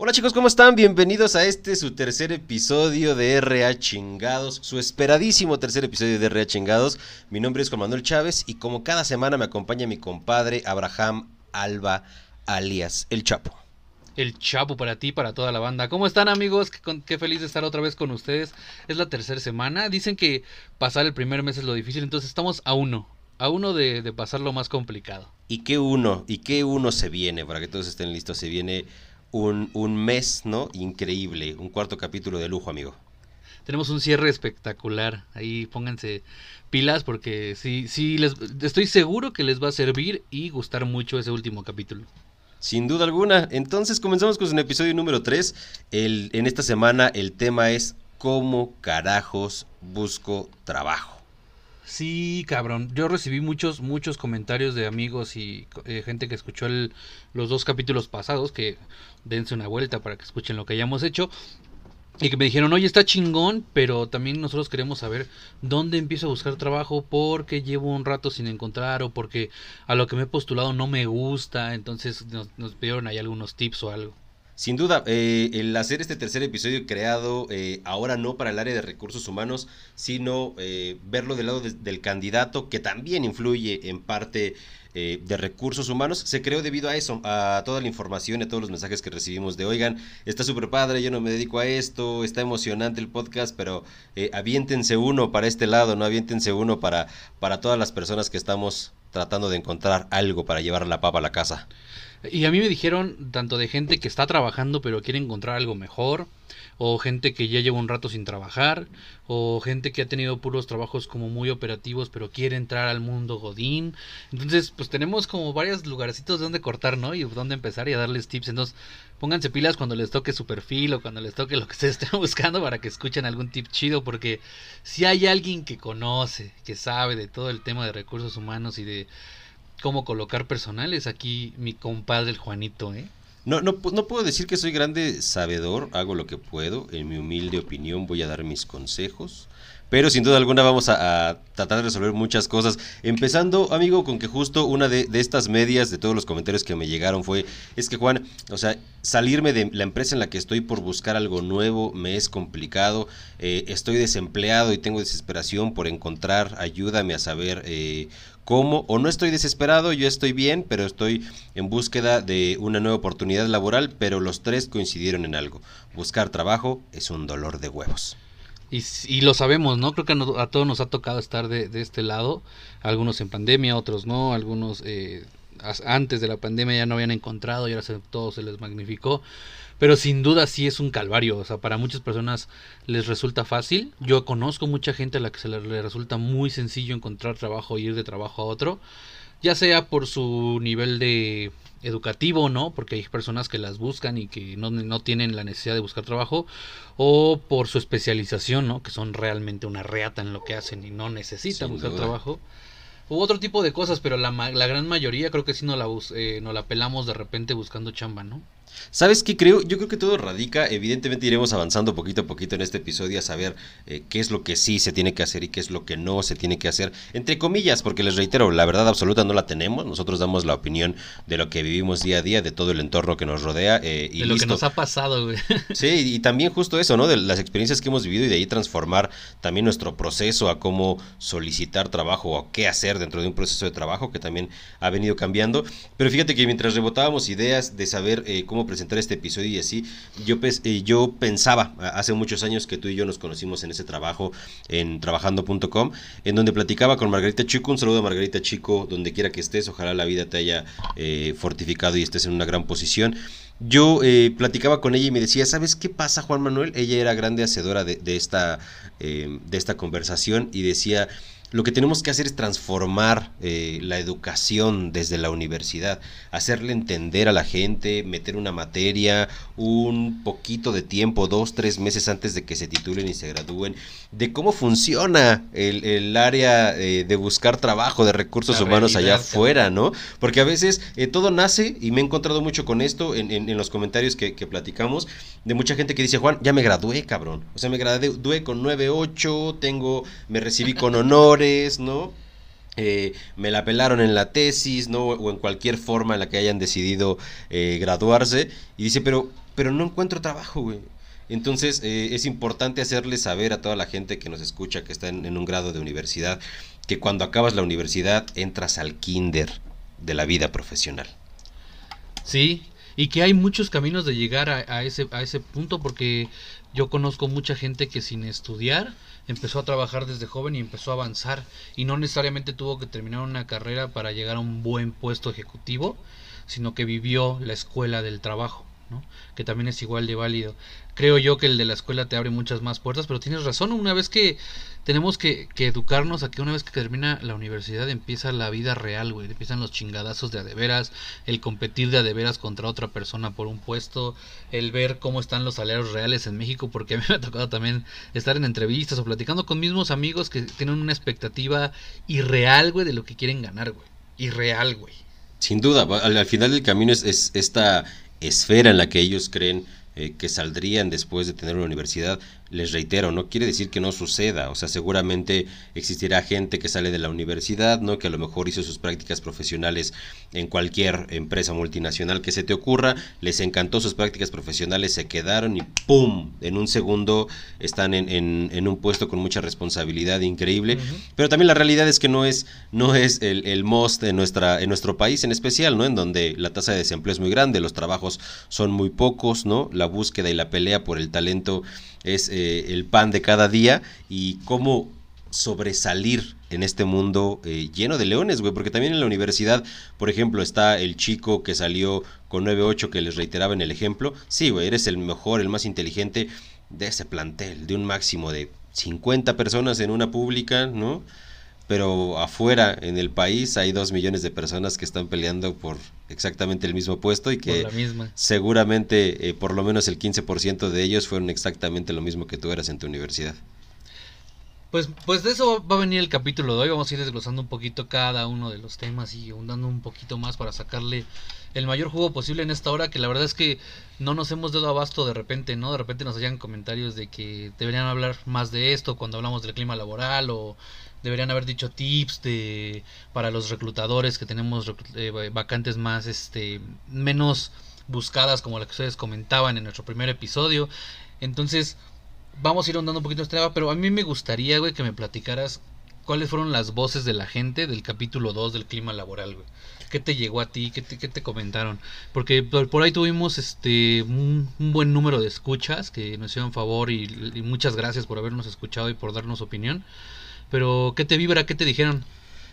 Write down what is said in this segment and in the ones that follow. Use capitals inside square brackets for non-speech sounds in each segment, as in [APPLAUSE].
Hola chicos, ¿cómo están? Bienvenidos a este su tercer episodio de RA Chingados, su esperadísimo tercer episodio de RA Chingados. Mi nombre es Juan Manuel Chávez y como cada semana me acompaña mi compadre Abraham Alba, alias El Chapo. El Chapo para ti, para toda la banda. ¿Cómo están amigos? Qué, feliz de estar otra vez con ustedes. Es la tercera semana. Dicen que pasar el primer mes es lo difícil, entonces estamos a uno. A uno de, de pasar lo más complicado. ¿Y qué uno? ¿Y qué uno se viene? Para que todos estén listos, se viene un, un mes, ¿no? Increíble, un cuarto capítulo de lujo, amigo. Tenemos un cierre espectacular. Ahí pónganse pilas porque sí, sí, les, estoy seguro que les va a servir y gustar mucho ese último capítulo. Sin duda alguna. Entonces comenzamos con el episodio número 3. El, en esta semana el tema es ¿Cómo carajos busco trabajo? Sí, cabrón. Yo recibí muchos, muchos comentarios de amigos y eh, gente que escuchó los dos capítulos pasados, que dense una vuelta para que escuchen lo que hayamos hecho. Y que me dijeron, oye, está chingón, pero también nosotros queremos saber dónde empiezo a buscar trabajo porque llevo un rato sin encontrar o porque a lo que me he postulado no me gusta. Entonces nos, nos pidieron ahí algunos tips o algo. Sin duda, eh, el hacer este tercer episodio creado eh, ahora no para el área de recursos humanos, sino eh, verlo del lado del candidato, que también influye en parte de recursos humanos, se creó debido a eso, a toda la información y a todos los mensajes que recibimos de, oigan, está súper padre, yo no me dedico a esto, está emocionante el podcast, pero aviéntense uno para este lado, no aviéntense uno para, para todas las personas que estamos tratando de encontrar algo para llevar la papa a la casa. Y a mí me dijeron tanto de gente que está trabajando pero quiere encontrar algo mejor, o gente que ya lleva un rato sin trabajar, o gente que ha tenido puros trabajos como muy operativos pero quiere entrar al mundo godín. Entonces, pues tenemos como varios lugarcitos donde cortar, ¿no? Y donde empezar y a darles tips. Entonces, pónganse pilas cuando les toque su perfil o cuando les toque lo que ustedes estén [LAUGHS] buscando para que escuchen algún tip chido, porque si hay alguien que conoce, que sabe de todo el tema de recursos humanos y de cómo colocar personales. Aquí mi compadre el Juanito, ¿eh? No, no, no puedo decir que soy grande sabedor, hago lo que puedo, en mi humilde opinión voy a dar mis consejos, pero sin duda alguna vamos a, tratar de resolver muchas cosas. Empezando, amigo, con que justo una de, estas medias de todos los comentarios que me llegaron fue, es que Juan, o sea, salirme de la empresa en la que estoy por buscar algo nuevo me es complicado, eh, estoy desempleado y tengo desesperación por encontrar, ayúdame a saber eh, cómo, o no estoy desesperado, yo estoy bien, pero estoy en búsqueda de una nueva oportunidad laboral, pero los tres coincidieron en algo. Buscar trabajo es un dolor de huevos. Y, lo sabemos, ¿no? Creo que a, todos nos ha tocado estar de, este lado, algunos en pandemia, otros no, algunos eh, antes de la pandemia ya no habían encontrado y ahora se, todo se les magnificó. Pero sin duda sí es un calvario, o sea, para muchas personas les resulta fácil. Yo conozco mucha gente a la que se le, resulta muy sencillo encontrar trabajo y ir de trabajo a otro, ya sea por su nivel de educativo, ¿no? Porque hay personas que las buscan y que no, no, tienen la necesidad de buscar trabajo, o por su especialización, ¿no? Que son realmente una reata en lo que hacen y no necesitan buscar trabajo. U otro tipo de cosas, pero la, la gran mayoría creo que sí no la, eh, no la pelamos de repente buscando chamba, ¿no? ¿Sabes qué creo? Yo creo que todo radica, evidentemente iremos avanzando poquito a poquito en este episodio a saber eh, qué es lo que sí se tiene que hacer y qué es lo que no se tiene que hacer, entre comillas, porque les reitero, la verdad absoluta no la tenemos, nosotros damos la opinión de lo que vivimos día a día, de todo el entorno que nos rodea. Eh, y de lo que nos ha pasado, güey. [LAUGHS] Sí, y también justo eso, ¿no? De las experiencias que hemos vivido y de ahí transformar también nuestro proceso a cómo solicitar trabajo o qué hacer dentro de un proceso de trabajo que también ha venido cambiando. Pero fíjate que mientras rebotábamos ideas de saber eh, cómo presentar este episodio y así, yo, eh, yo pensaba hace muchos años que tú y yo nos conocimos en ese trabajo en trabajando.com, en donde platicaba con Margarita Chico, un saludo a Margarita Chico, donde quiera que estés, ojalá la vida te haya eh, fortificado y estés en una gran posición. Yo eh, platicaba con ella y me decía, ¿sabes qué pasa, Juan Manuel? Ella era grande hacedora de, esta, de esta conversación y decía, lo que tenemos que hacer es transformar eh, la educación desde la universidad, hacerle entender a la gente, meter una materia, un poquito de tiempo, dos, tres meses antes de que se titulen y se gradúen, de cómo funciona el, área eh, de buscar trabajo, de recursos humanos allá afuera, ¿no? Porque a veces eh, todo nace, y me he encontrado mucho con esto en, los comentarios que, que, platicamos, de mucha gente que dice, Juan, ya me gradué, cabrón. O sea, me gradué con 9.8, tengo, me recibí con honor [LAUGHS] ¿no? Eh, me la pelaron en la tesis, ¿no? O en cualquier forma en la que hayan decidido eh, graduarse. Y dice, pero, pero no encuentro trabajo, güey. Entonces eh, es importante hacerle saber a toda la gente que nos escucha, que está en, un grado de universidad, que cuando acabas la universidad entras al kinder de la vida profesional. Sí, y que hay muchos caminos de llegar a, ese, a ese punto porque yo conozco mucha gente que sin estudiar empezó a trabajar desde joven y empezó a avanzar y no necesariamente tuvo que terminar una carrera para llegar a un buen puesto ejecutivo, sino que vivió la escuela del trabajo, ¿no? que también es igual de válido. Creo yo que el de la escuela te abre muchas más puertas, pero tienes razón, una vez que tenemos que, educarnos a que una vez que termina la universidad empieza la vida real, güey. Empiezan los chingadazos de adeveras, el competir de adeveras contra otra persona por un puesto, el ver cómo están los salarios reales en México, porque a mí me ha tocado también estar en entrevistas o platicando con mismos amigos que tienen una expectativa irreal, güey, de lo que quieren ganar, güey. Irreal, güey. Sin duda, al, final del camino es esta esfera en la que ellos creen eh, que saldrían después de tener una universidad, les reitero, no quiere decir que no suceda, o sea, seguramente existirá gente que sale de la universidad, ¿no? Que a lo mejor hizo sus prácticas profesionales en cualquier empresa multinacional que se te ocurra, les encantó sus prácticas profesionales, se quedaron y ¡pum! En un segundo están en, en, un puesto con mucha responsabilidad increíble, pero también la realidad es que no es, no es el, el most en, nuestra, en nuestro país en especial, ¿no? En donde la tasa de desempleo es muy grande, los trabajos son muy pocos, ¿no? La búsqueda y la pelea por el talento es eh, el pan de cada día y cómo sobresalir en este mundo eh, lleno de leones, güey, porque también en la universidad, por ejemplo, está el chico que salió con 9.8 que les reiteraba en el ejemplo, sí, güey, eres el mejor, el más inteligente de ese plantel, de un máximo de 50 personas en una pública, ¿no? pero afuera en el país hay dos millones de personas que están peleando por exactamente el mismo puesto y que seguramente eh, por lo menos el 15% de ellos fueron exactamente lo mismo que tú eras en tu universidad. Pues, pues de eso va a venir el capítulo de hoy. Vamos a ir desglosando un poquito cada uno de los temas y ahondando un poquito más para sacarle el mayor jugo posible en esta hora. Que la verdad es que no nos hemos dado abasto de repente, ¿no? De repente nos hallan comentarios de que deberían hablar más de esto cuando hablamos del clima laboral o deberían haber dicho tips de para los reclutadores que tenemos eh, vacantes más este menos buscadas como las que ustedes comentaban en nuestro primer episodio. Entonces vamos a ir ahondando un poquito este tema pero a mí me gustaría güey que me platicaras cuáles fueron las voces de la gente del capítulo 2 del clima laboral güey. Qué te llegó a ti qué te, qué te comentaron porque por, ahí tuvimos este un, buen número de escuchas que nos hicieron favor y muchas gracias por habernos escuchado y por darnos opinión pero, ¿qué te vibra? ¿Qué te dijeron?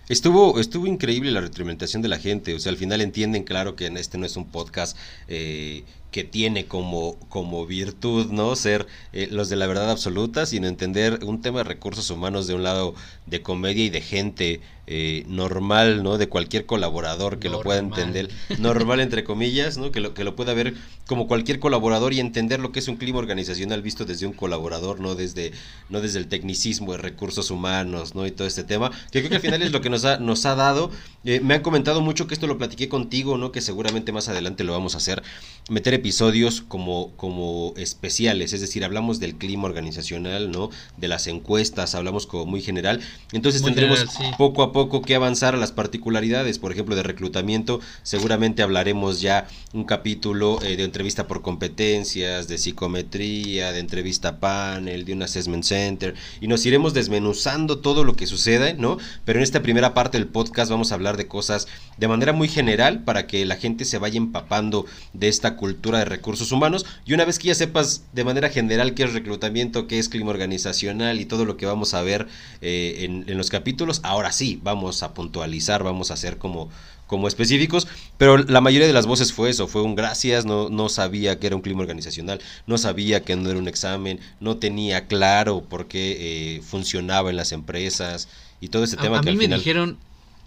Estuvo, estuvo increíble la retroalimentación de la gente. O sea, al final entienden, claro, que este no es un podcast eh, que tiene como, como virtud, ¿no? Ser eh, los de la verdad absoluta, sino entender un tema de recursos humanos de un lado de comedia y de gente eh, normal, ¿no? De cualquier colaborador que lo pueda entender, normal entre comillas, ¿no? Que lo, que lo pueda ver como cualquier colaborador y entender lo que es un clima organizacional visto desde un colaborador, no desde, no desde el tecnicismo de recursos humanos, ¿no? Y todo este tema, que creo que al final es lo que nos ha, nos ha dado. Eh, me han comentado mucho que esto lo platiqué contigo, ¿no? Que seguramente más adelante lo vamos a hacer, meter episodios como, como especiales, es decir, hablamos del clima organizacional, ¿no? De las encuestas, hablamos como muy general. Entonces tendremos poco a poco que avanzar a las particularidades, por ejemplo, de reclutamiento. Seguramente hablaremos ya un capítulo eh, de entrevista por competencias, de psicometría, de entrevista panel, de un assessment center, y nos iremos desmenuzando todo lo que sucede, ¿no? Pero en esta primera parte del podcast vamos a hablar de cosas de manera muy general para que la gente se vaya empapando de esta cultura de recursos humanos. Y una vez que ya sepas de manera general qué es reclutamiento, qué es clima organizacional y todo lo que vamos a ver eh, en, en los capítulos, ahora sí, vamos a puntualizar, vamos a hacer como como específicos, pero la mayoría de las voces fue eso, fue un gracias, no, no sabía que era un clima organizacional, no sabía que no era un examen, no tenía claro por qué eh, funcionaba en las empresas y todo ese tema a que mí al me final... dijeron,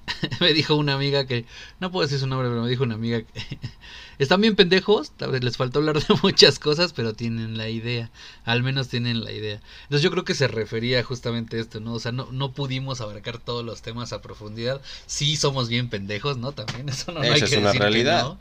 [LAUGHS] me dijo una amiga que, no puedo decir su nombre, pero me dijo una amiga que [LAUGHS] están bien pendejos, tal vez les faltó hablar de [LAUGHS] muchas cosas, pero tienen la idea, al menos tienen la idea. Entonces yo creo que se refería justamente a esto, ¿no? O sea, no, no pudimos abarcar todos los temas a profundidad, sí somos bien pendejos, ¿no? También eso no, no hay es que una decir que realidad. no.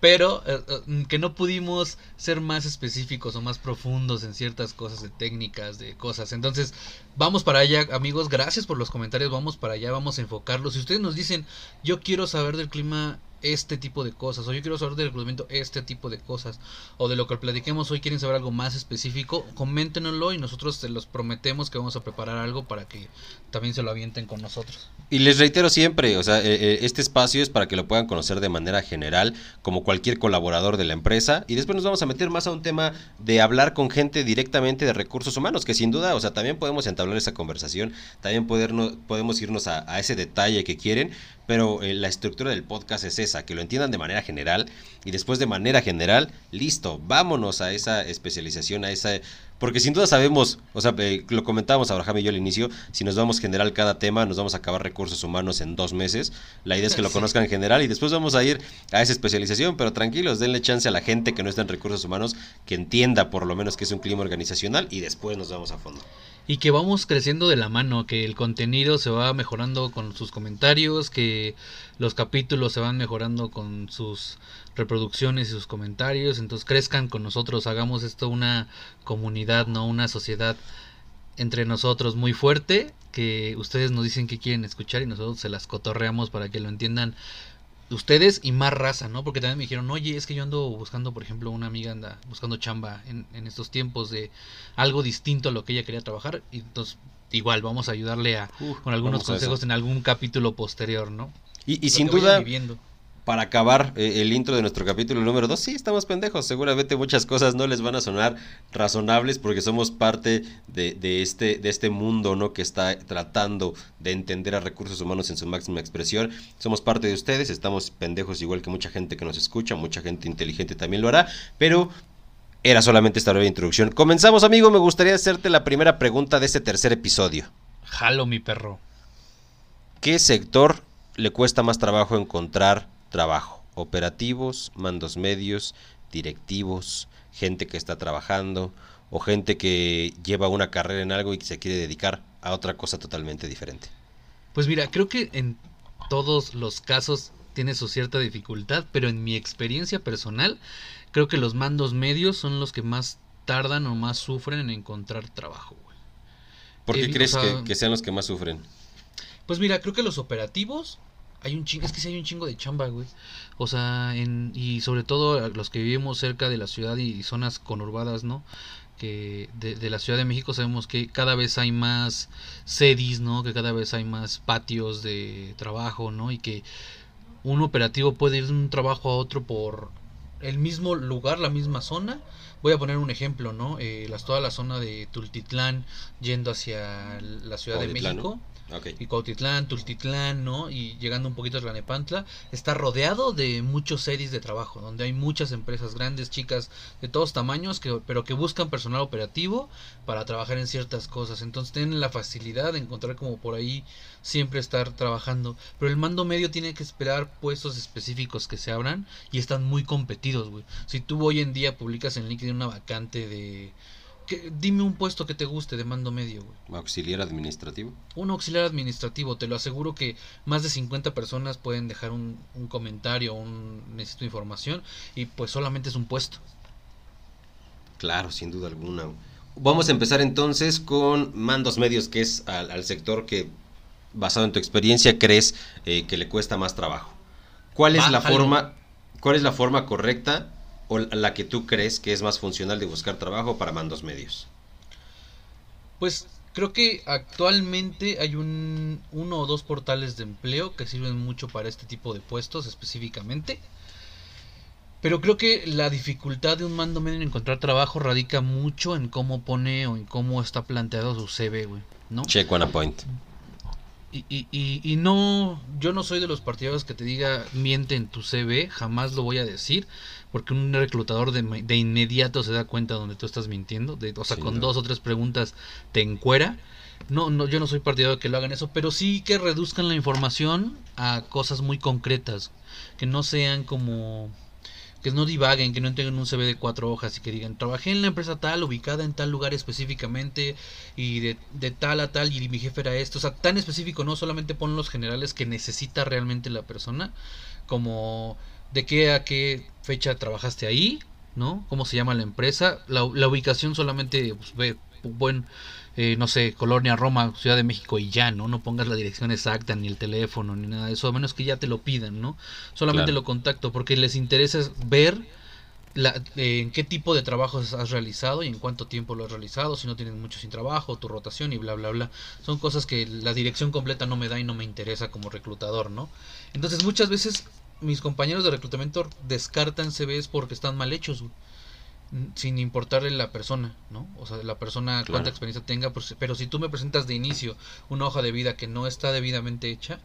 Pero eh, eh, que no pudimos ser más específicos o más profundos en ciertas cosas de técnicas, de cosas. Entonces, vamos para allá, amigos. Gracias por los comentarios. Vamos para allá, vamos a enfocarlos. Si ustedes nos dicen, yo quiero saber del clima este tipo de cosas, o yo quiero saber del reclutamiento este tipo de cosas, o de lo que platiquemos hoy quieren saber algo más específico, coméntenoslo y nosotros se los prometemos que vamos a preparar algo para que también se lo avienten con nosotros. Y les reitero siempre, o sea, eh, eh, este espacio es para que lo puedan conocer de manera general, como cualquier colaborador de la empresa. Y después nos vamos a meter más a un tema de hablar con gente directamente de recursos humanos, que sin duda, o sea, también podemos entablar esa conversación, también podemos irnos a ese detalle que quieren, pero eh, la estructura del podcast es esa, que lo entiendan de manera general y después de manera general, listo, vámonos a esa especialización, a esa... Porque sin duda sabemos, o sea, eh, lo comentábamos Abraham y yo al inicio, si nos vamos general cada tema, nos vamos a acabar recursos humanos en dos meses. La idea es que lo conozcan en general y después vamos a ir a esa especialización, pero tranquilos, denle chance a la gente que no está en recursos humanos, que entienda por lo menos que es un clima organizacional y después nos vamos a fondo. Y que vamos creciendo de la mano, que el contenido se va mejorando con sus comentarios, que los capítulos se van mejorando con sus reproducciones y sus comentarios, entonces crezcan con nosotros, hagamos esto una comunidad, no una sociedad entre nosotros muy fuerte, que ustedes nos dicen que quieren escuchar y nosotros se las cotorreamos para que lo entiendan ustedes y más raza, ¿no? Porque también me dijeron, oye, es que yo ando buscando, por ejemplo, una amiga anda buscando chamba en, en estos tiempos de algo distinto a lo que ella quería trabajar. Y entonces, igual, vamos a ayudarle a, con algunos consejos en algún capítulo posterior, ¿no? Y, sin duda, viviendo. Para acabar eh, el intro de nuestro capítulo número 2, sí, estamos pendejos. Seguramente muchas cosas no les van a sonar razonables porque somos parte de, de este, de este mundo ¿no? que está tratando de entender a recursos humanos en su máxima expresión. Somos parte de ustedes, estamos pendejos igual que mucha gente que nos escucha, mucha gente inteligente también lo hará, pero era solamente esta breve introducción. Comenzamos, amigo, me gustaría hacerte la primera pregunta de este tercer episodio. Jalo, mi perro. ¿Qué sector le cuesta más trabajo encontrar trabajo? Operativos, mandos medios, directivos, gente que está trabajando o gente que lleva una carrera en algo y que se quiere dedicar a otra cosa totalmente diferente. Pues mira, creo que en todos los casos tiene su cierta dificultad, pero en mi experiencia personal, creo que los mandos medios son los que más tardan o más sufren en encontrar trabajo, güey. ¿Por qué Eh, crees o sea- que, que sean los que más sufren? Pues mira, creo que los operativos hay un chingo, es que sí hay un chingo de chamba, güey. O sea, en, y sobre todo los que vivimos cerca de la ciudad y, zonas conurbadas, ¿no? Que de, de la Ciudad de México sabemos que cada vez hay más sedis, ¿no? Que cada vez hay más patios de trabajo, ¿no? Y que un operativo puede ir de un trabajo a otro por el mismo lugar, la misma zona. Voy a poner un ejemplo, ¿no? Eh, las, toda la zona de Tultitlán yendo hacia la Ciudad de. México y Cuautitlán, Tultitlán, ¿no? Y llegando un poquito a Tlanepantla, está rodeado de muchos series de trabajo, donde hay muchas empresas grandes, chicas, de todos tamaños, que, pero que buscan personal operativo para trabajar en ciertas cosas. Entonces tienen la facilidad de encontrar como por ahí siempre estar trabajando. Pero el mando medio tiene que esperar puestos específicos que se abran y están muy competidos, güey. Si tú hoy en día publicas en LinkedIn una vacante de... que- dime un puesto que te guste de mando medio, güey Auxiliar administrativo. un auxiliar administrativo, te lo aseguro que más de 50 personas pueden dejar un, un comentario, un necesito información y pues solamente es un puesto. Claro, sin duda alguna. Vamos a empezar entonces con mandos medios, que es al, al sector que, basado en tu experiencia, crees eh, que le cuesta más trabajo. ¿Cuál es la forma, cuál es la forma correcta o la que tú crees que es más funcional de buscar trabajo para mandos medios? Pues creo que actualmente hay un uno o dos portales de empleo que sirven mucho para este tipo de puestos específicamente. Pero creo que la dificultad de un mando medio en encontrar trabajo radica mucho en cómo pone o en cómo está planteado su CV, güey, ¿no? Check one point. Y, y, y, y, no, yo no soy de los partidarios que te diga miente en tu CV, jamás lo voy a decir, porque un reclutador de, de inmediato se da cuenta donde tú estás mintiendo, de, o sea, Sí, con no. dos o tres preguntas te encuera. No, no, yo no soy partidario de que lo hagan eso, pero sí que reduzcan la información a cosas muy concretas, que no sean como que no divaguen, que no tengan un CV de cuatro hojas y que digan, trabajé en la empresa tal, ubicada en tal lugar específicamente y de, de tal a tal y mi jefe era esto, o sea, tan específico, no solamente pon los generales que necesita realmente la persona, como de qué a qué fecha trabajaste ahí, ¿no? ¿Cómo se llama la empresa? La, la ubicación solamente, pues, ve, buen, eh, no sé, Colonia, Roma, Ciudad de México y ya, ¿no? No pongas la dirección exacta, ni el teléfono, ni nada de eso, a menos que ya te lo pidan, ¿no? Solamente Claro. lo contacto, porque les interesa es ver la, eh, en qué tipo de trabajos has realizado y en cuánto tiempo lo has realizado, si no tienes mucho sin trabajo, tu rotación y bla, bla, bla. Son cosas que la dirección completa no me da y no me interesa como reclutador, ¿no? Entonces muchas veces mis compañeros de reclutamiento descartan CVs porque están mal hechos, güey, sin importarle la persona, ¿no? O sea, la persona Claro. cuánta experiencia tenga, pues, pero si tú me presentas de inicio una hoja de vida que no está debidamente hecha,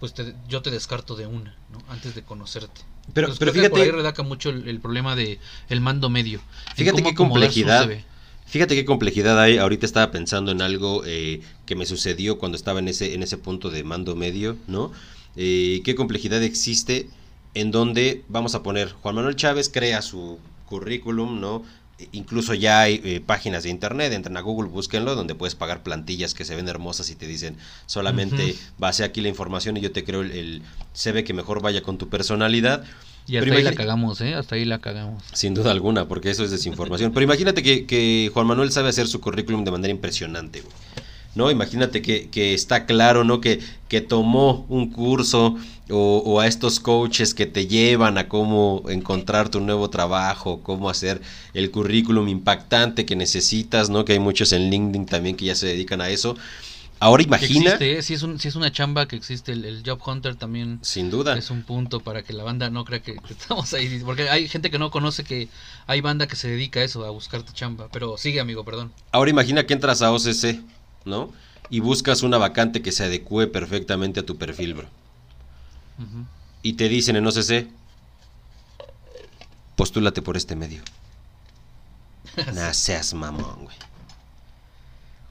pues te- yo te descarto de una, ¿no? Antes de conocerte. Pero, Entonces, pero que por ahí fíjate, radica mucho el, el problema de el mando medio. Fíjate qué complejidad. Fíjate qué complejidad hay. Ahorita estaba pensando en algo eh, que me sucedió cuando estaba en ese, en ese punto de mando medio, ¿no? Eh, qué complejidad existe en donde, vamos a poner, Juan Manuel Chávez crea su currículum, ¿no? E- Incluso ya hay eh, páginas de internet, entran a Google, búsquenlo, donde puedes pagar plantillas que se ven hermosas y te dicen solamente base aquí la información y yo te creo el, el CV que mejor vaya con tu personalidad. Y hasta Pero ahí la cagamos, ¿eh? Hasta ahí la cagamos. Sin duda alguna, porque eso es desinformación. Pero imagínate que, que Juan Manuel sabe hacer su currículum de manera impresionante, güey. ¿No? Imagínate que, que está claro, ¿no? Que, que tomó un curso o, o a estos coaches que te llevan a cómo encontrar tu nuevo trabajo, cómo hacer el currículum impactante que necesitas, ¿no? Que hay muchos en LinkedIn también que ya se dedican a eso. Ahora imagina, existe, ¿eh? si, es un, si es una chamba que existe, el, el Job Hunter también sin duda, es un punto para que la banda no crea que, que [LAUGHS] estamos ahí. Porque hay gente que no conoce que hay banda que se dedica a eso, a buscarte chamba. Pero sigue, amigo, perdón. Ahora imagina que entras a OCC, ¿no? Y buscas una vacante que se adecue perfectamente a tu perfil, bro. Y te dicen en OCC, postúlate por este medio. [LAUGHS] Nah, seas mamón, güey.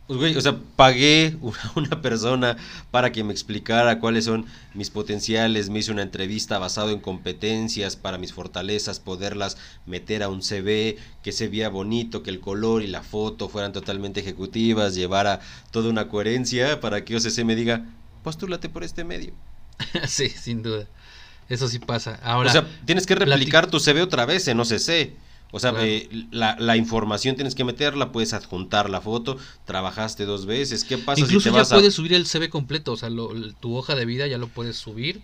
Pues, güey, o sea, pagué una, [LAUGHS] una persona para que me explicara cuáles son mis potenciales, me hice una entrevista basado en competencias para mis fortalezas, poderlas meter a un CV, que se vea bonito, que el color y la foto fueran totalmente ejecutivas, llevara toda una coherencia para que OCC me diga, postúlate por este medio. [LAUGHS] sí, sin duda. Eso sí pasa. Ahora, o sea, tienes que replicar tu CV otra vez en OCC. O sea, Claro. eh, la, la información tienes que meterla, puedes adjuntar la foto, trabajaste dos veces, ¿qué pasa incluso si te ya vas a... puedes subir el CV completo. O sea, lo- tu hoja de vida ya lo puedes subir.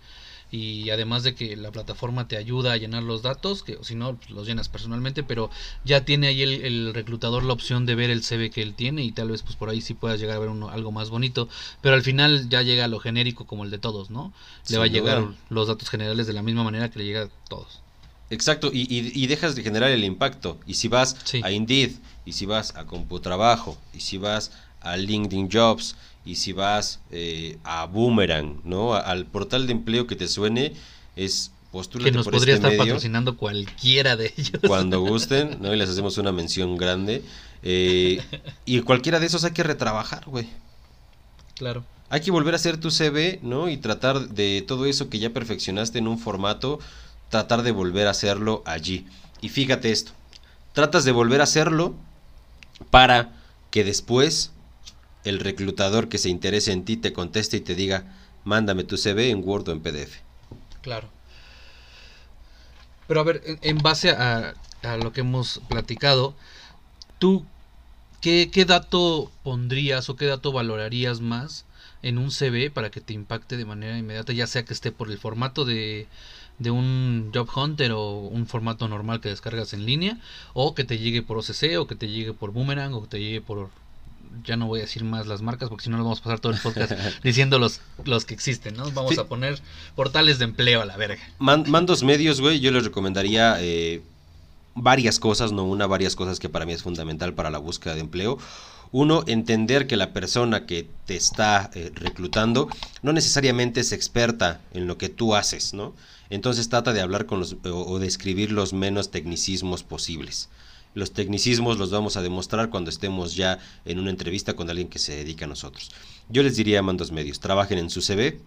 Y además de que la plataforma te ayuda a llenar los datos, que si no, pues, los llenas personalmente, pero ya tiene ahí el, el reclutador la opción de ver el CV que él tiene y tal vez pues por ahí sí puedas llegar a ver uno, algo más bonito, pero al final ya llega a lo genérico como el de todos, ¿no? Le Sin va a llegar duda. los datos generales de la misma manera que le llega a todos. Exacto, y, y- y dejas de generar el impacto. Y si vas Sí. a Indeed, y si vas a CompuTrabajo, y si vas a LinkedIn Jobs, y si vas eh, a Boomerang, ¿no? A- al portal de empleo que te suene, es postúlate Que nos por podría este estar medio. patrocinando cualquiera de ellos. cuando gusten, ¿no? Y les hacemos una mención grande. Eh, y cualquiera de esos hay que retrabajar, güey. Claro. Hay que volver a hacer tu CV, ¿no? Y tratar de todo eso que ya perfeccionaste en un formato, tratar de volver a hacerlo allí. Y fíjate esto, tratas de volver a hacerlo para que después el reclutador que se interese en ti te conteste y te diga, mándame tu CV en Word o en PDF. Claro. Pero a ver, en, base a, a lo que hemos platicado, ¿tú qué, qué dato pondrías o qué dato valorarías más en un CV para que te impacte de manera inmediata, ya sea que esté por el formato de, de un Job Hunter o un formato normal que descargas en línea, o que te llegue por OCC, o que te llegue por Boomerang, o que te llegue por ya no voy a decir más las marcas porque si no nos vamos a pasar todo el podcast [LAUGHS] diciendo los, los que existen, ¿no? Vamos a poner portales de empleo a la verga. mandos medios, güey, yo les recomendaría eh, varias cosas, no una, varias cosas que para mí es fundamental para la búsqueda de empleo. Uno, entender que la persona que te está eh, reclutando no necesariamente es experta en lo que tú haces, ¿no? Entonces trata de hablar con los o, de escribir los menos tecnicismos posibles. Los tecnicismos los vamos a demostrar cuando estemos ya en una entrevista con alguien que se dedica a nosotros. Yo les diría a mandos medios, trabajen en su CV,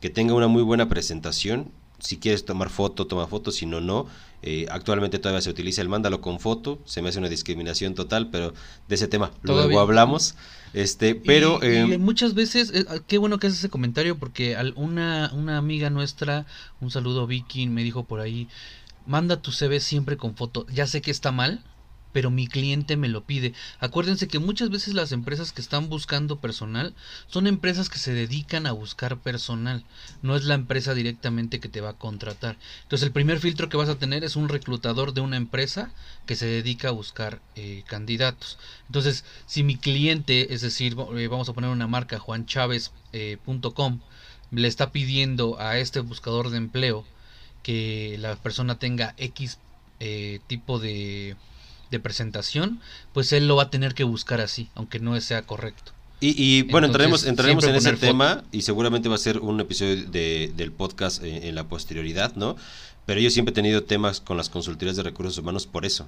que tenga una muy buena presentación. Si quieres tomar foto, toma foto, si no, no. Eh, actualmente todavía se utiliza el mándalo con foto, se me hace una discriminación total, pero de ese tema luego hablamos. Este, pero em, muchas veces, eh, ah, qué bueno que haces ese comentario porque una, una amiga nuestra, un saludo Vicky, me dijo por ahí, manda tu CV siempre con foto. Ya sé que está mal, pero mi cliente me lo pide. Acuérdense que muchas veces las empresas que están buscando personal son empresas que se dedican a buscar personal, no es la empresa directamente que te va a contratar. Entonces el primer filtro que vas a tener es un reclutador de una empresa que se dedica a buscar eh, candidatos. Entonces si mi cliente, es decir, eh, vamos a poner una marca juanchavez.com, eh, le está pidiendo a este buscador de empleo que la persona tenga X tipo de de presentación, pues él lo va a tener que buscar así, aunque no sea correcto. Y, bueno, entraremos, entraremos en ese tema y seguramente va a ser un episodio de, del podcast en, en, la posterioridad, ¿no? Pero yo siempre he tenido temas con las consultorías de recursos humanos por eso.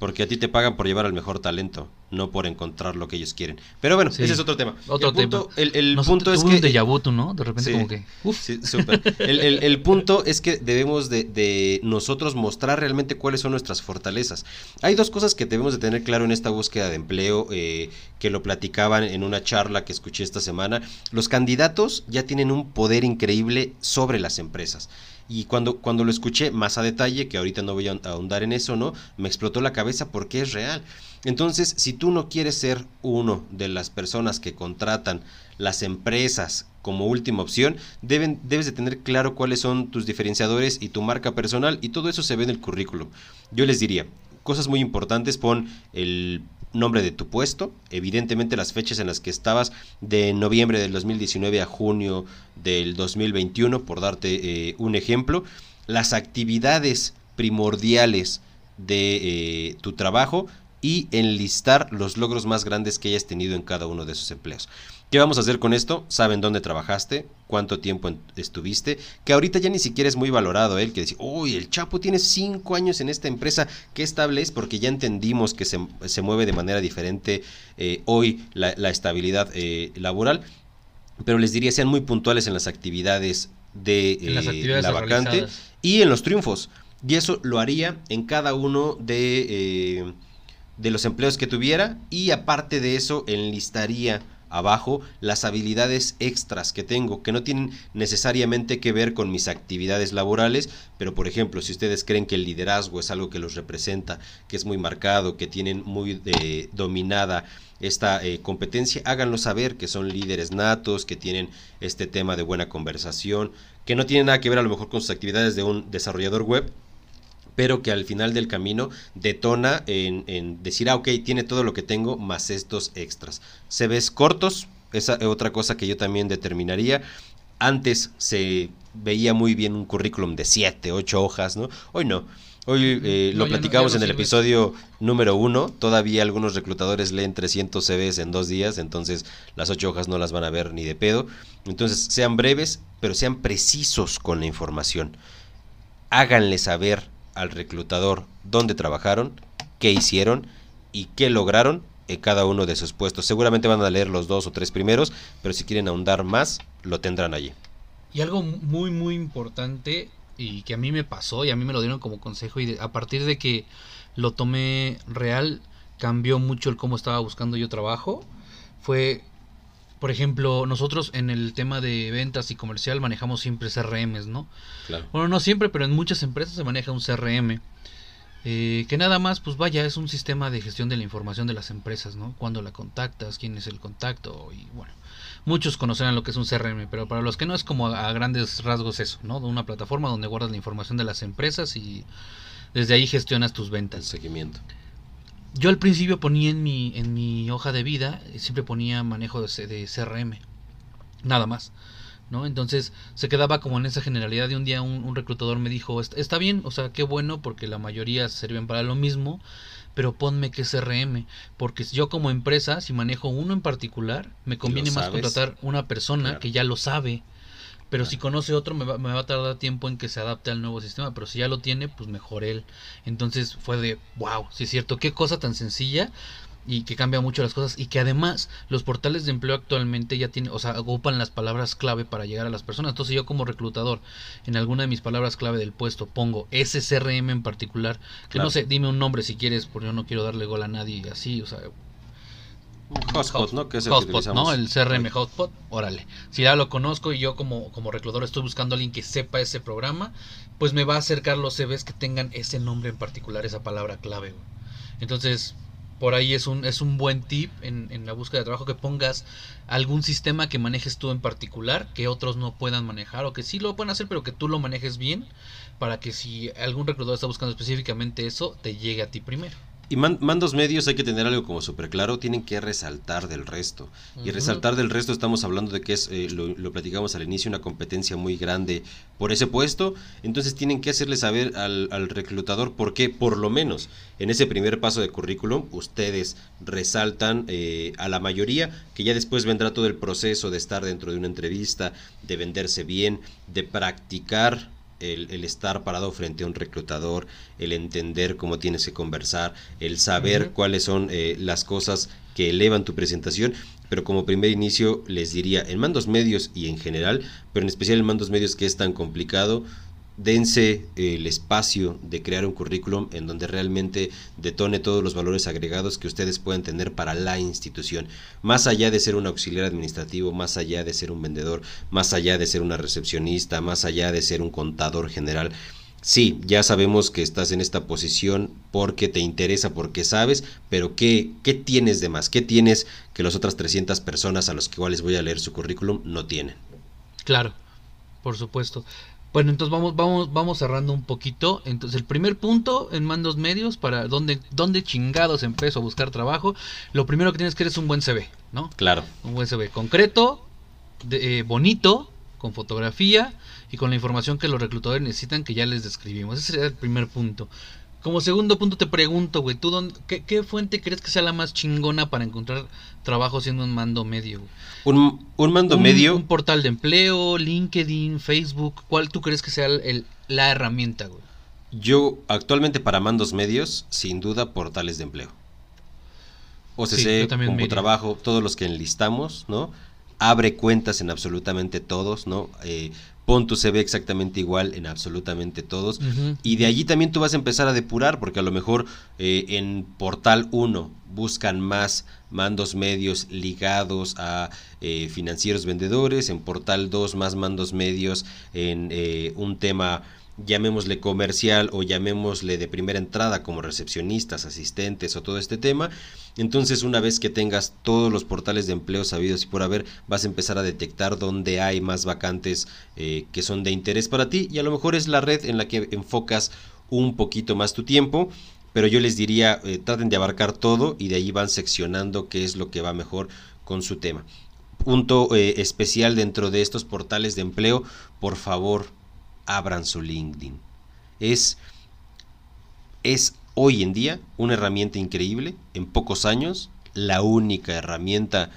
Porque a ti te pagan por llevar al mejor talento, no por encontrar lo que ellos quieren. Pero bueno, ese es otro tema. Otro el punto, tema. El, punto es que... Un déjà ¿no? De repente como que... Sí, súper. el, punto es que debemos de, nosotros mostrar realmente cuáles son nuestras fortalezas. Hay dos cosas que debemos de tener claro en esta búsqueda de empleo, eh, que lo platicaban en una charla que escuché esta semana. Los candidatos ya tienen un poder increíble sobre las empresas. Y cuando, cuando lo escuché más a detalle, que ahorita no voy a ahondar en eso, ¿no? Me explotó la cabeza porque es real. Entonces, si tú no quieres ser uno de las personas que contratan las empresas como última opción, deben, debes de tener claro cuáles son tus diferenciadores y tu marca personal y todo eso se ve en el currículum. Yo les diría, cosas muy importantes, pon el nombre de tu puesto, evidentemente las fechas en las que estabas de noviembre del 2019 a junio del 2021, por darte eh, un ejemplo, las actividades primordiales de eh, tu trabajo y enlistar los logros más grandes que hayas tenido en cada uno de esos empleos. ¿Qué vamos a hacer con esto? Saben dónde trabajaste, cuánto tiempo estuviste, que ahorita ya ni siquiera es muy valorado el ¿eh? que dice, uy, el Chapo tiene cinco años en esta empresa, qué estable es, porque ya entendimos que se, se mueve de manera diferente eh, hoy la, la eh, laboral, pero les diría, sean muy puntuales en las actividades de la vacante y en los triunfos. Y eso lo haría en cada uno de, de los empleos que tuviera y aparte de eso enlistaría abajo las habilidades extras que tengo, que no tienen necesariamente que ver con mis actividades laborales, pero por ejemplo, si ustedes creen que el liderazgo es algo que los representa, que es muy marcado, que tienen muy eh, dominada esta eh, competencia, háganlo saber que son líderes natos, que tienen este tema de buena conversación, que no tienen nada que ver a lo mejor con sus actividades de un desarrollador web, pero que al final del camino detona en, decir, ah, ok, tiene todo lo que tengo más estos extras. Se ves cortos, esa es otra cosa que yo también determinaría. Antes se veía muy bien un currículum de 7, 8 hojas, ¿no? Hoy no. Hoy eh, lo platicamos en el episodio número uno. Todavía algunos reclutadores leen 300 CVs en dos días, entonces las ocho hojas no las van a ver ni de pedo. Entonces sean breves, pero sean precisos con la información. Háganle saber al reclutador dónde trabajaron, qué hicieron y qué lograron en cada uno de sus puestos. Seguramente van a leer los dos o tres primeros, pero si quieren ahondar más, lo tendrán allí. Y algo muy, muy importante y que a mí me pasó y a mí me lo dieron como consejo y a partir de que lo tomé real, cambió mucho el cómo estaba buscando yo trabajo. Fue por ejemplo, nosotros en el tema de ventas y comercial manejamos siempre CRMs, ¿no? Claro. Bueno, no siempre, pero en muchas empresas se maneja un CRM. Eh, que nada más, pues vaya, es un sistema de gestión de la información de las empresas, ¿no? Cuando la contactas, quién es el contacto y bueno, muchos conocerán lo que es un CRM, pero para los que no es como a, grandes rasgos eso, ¿no? De una plataforma donde guardas la información de las empresas y desde ahí gestionas tus ventas. seguimiento. Yo al principio ponía en mi, en mi hoja de vida, siempre ponía manejo de, de CRM, nada más. ¿no? Entonces se quedaba como en esa generalidad de un día un, reclutador me dijo, está bien, o sea, qué bueno porque la mayoría sirven para lo mismo, pero ponme que CRM, porque yo como empresa, si manejo uno en particular, me conviene más contratar una persona que ya lo sabe. Pero si conoce otro, me va, me va, a tardar tiempo en que se adapte al nuevo sistema. Pero si ya lo tiene, pues mejor él. Entonces fue de, wow, sí es cierto, qué cosa tan sencilla y que cambia mucho las cosas y que además los portales de empleo actualmente ya tienen, o sea, ocupan las palabras clave para llegar a las personas. Entonces yo como reclutador en alguna de mis palabras clave del puesto pongo SCRM en particular, que no sé, dime un nombre si quieres, porque yo no quiero darle gol a nadie así, o sea, Hotspot, ¿no? Que es el hotspot, ¿no? El CRM Hotspot, órale. Si ya lo conozco y yo como, como reclutador estoy buscando a alguien que sepa ese programa, pues me va a acercar los CVs que tengan ese nombre en particular, esa palabra clave. Entonces, por ahí es un, es un buen tip en, en, la búsqueda de trabajo que pongas algún sistema que manejes tú en particular, que otros no puedan manejar, o que sí lo pueden hacer, pero que tú lo manejes bien, para que si algún reclutador está buscando específicamente eso, te llegue a ti primero. Y mandos medios hay que tener algo como súper claro, tienen que resaltar del resto. Y resaltar del resto estamos hablando de que es, eh, lo, platicamos al inicio, una competencia muy grande por ese puesto. Entonces tienen que hacerle saber al, al reclutador por qué, por lo menos en ese primer paso de currículum, ustedes resaltan eh, a la mayoría, que ya después vendrá todo el proceso de estar dentro de una entrevista, de venderse bien, de practicar el, estar parado frente a un reclutador, el entender cómo tienes que conversar, el saber cuáles son eh, las cosas que elevan tu presentación, pero como primer inicio les diría en mandos medios y en general, pero en especial en mandos medios que es tan complicado, dense el espacio de crear un currículum en donde realmente detone todos los valores agregados que ustedes pueden tener para la institución. Más allá de ser un auxiliar administrativo, más allá de ser un vendedor, más allá de ser una recepcionista, más allá de ser un contador general. Sí, ya sabemos que estás en esta posición porque te interesa, porque sabes, pero ¿qué, qué tienes de más? ¿Qué tienes que las otras 300 personas a las que iguales voy a leer su currículum no tienen? Claro, por supuesto. Bueno, entonces vamos, vamos, vamos cerrando un poquito. Entonces, el primer punto en mandos medios para dónde, dónde chingados empezó a buscar trabajo. Lo primero que tienes que hacer es un buen CV, ¿no? Claro. Un buen CV concreto, eh, bonito, con fotografía y con la información que los reclutadores necesitan que ya les describimos. Ese sería el primer punto. Como segundo punto te pregunto, güey, ¿tú dónde, qué, fuente crees que sea la más chingona para encontrar trabajo siendo un mando medio? Un, mando medio. Un portal de empleo, LinkedIn, Facebook. ¿Cuál tú crees que sea el, la herramienta, güey? Yo actualmente para mandos medios, sin duda, portales de empleo. O sea, como trabajo, todos los que enlistamos, ¿no? Abre cuentas en absolutamente todos, ¿no? Eh, pon tu CV exactamente igual en absolutamente todos. Y de allí también tú vas a empezar a depurar, porque a lo mejor eh, en portal 1 buscan más mandos medios ligados a eh, financieros vendedores, en portal 2 más mandos medios en eh, un tema llamémosle comercial o llamémosle de primera entrada como recepcionistas, asistentes o todo este tema. Entonces una vez que tengas todos los portales de empleo sabidos y por haber, vas a empezar a detectar dónde hay más vacantes eh, que son de interés para ti y a lo mejor es la red en la que enfocas un poquito más tu tiempo. Pero yo les diría, eh, traten de abarcar todo y de ahí van seccionando qué es lo que va mejor con su tema. Punto eh, especial dentro de estos portales de empleo, por favor, abran su LinkedIn. Es, es hoy en día una herramienta increíble, en pocos años, la única herramienta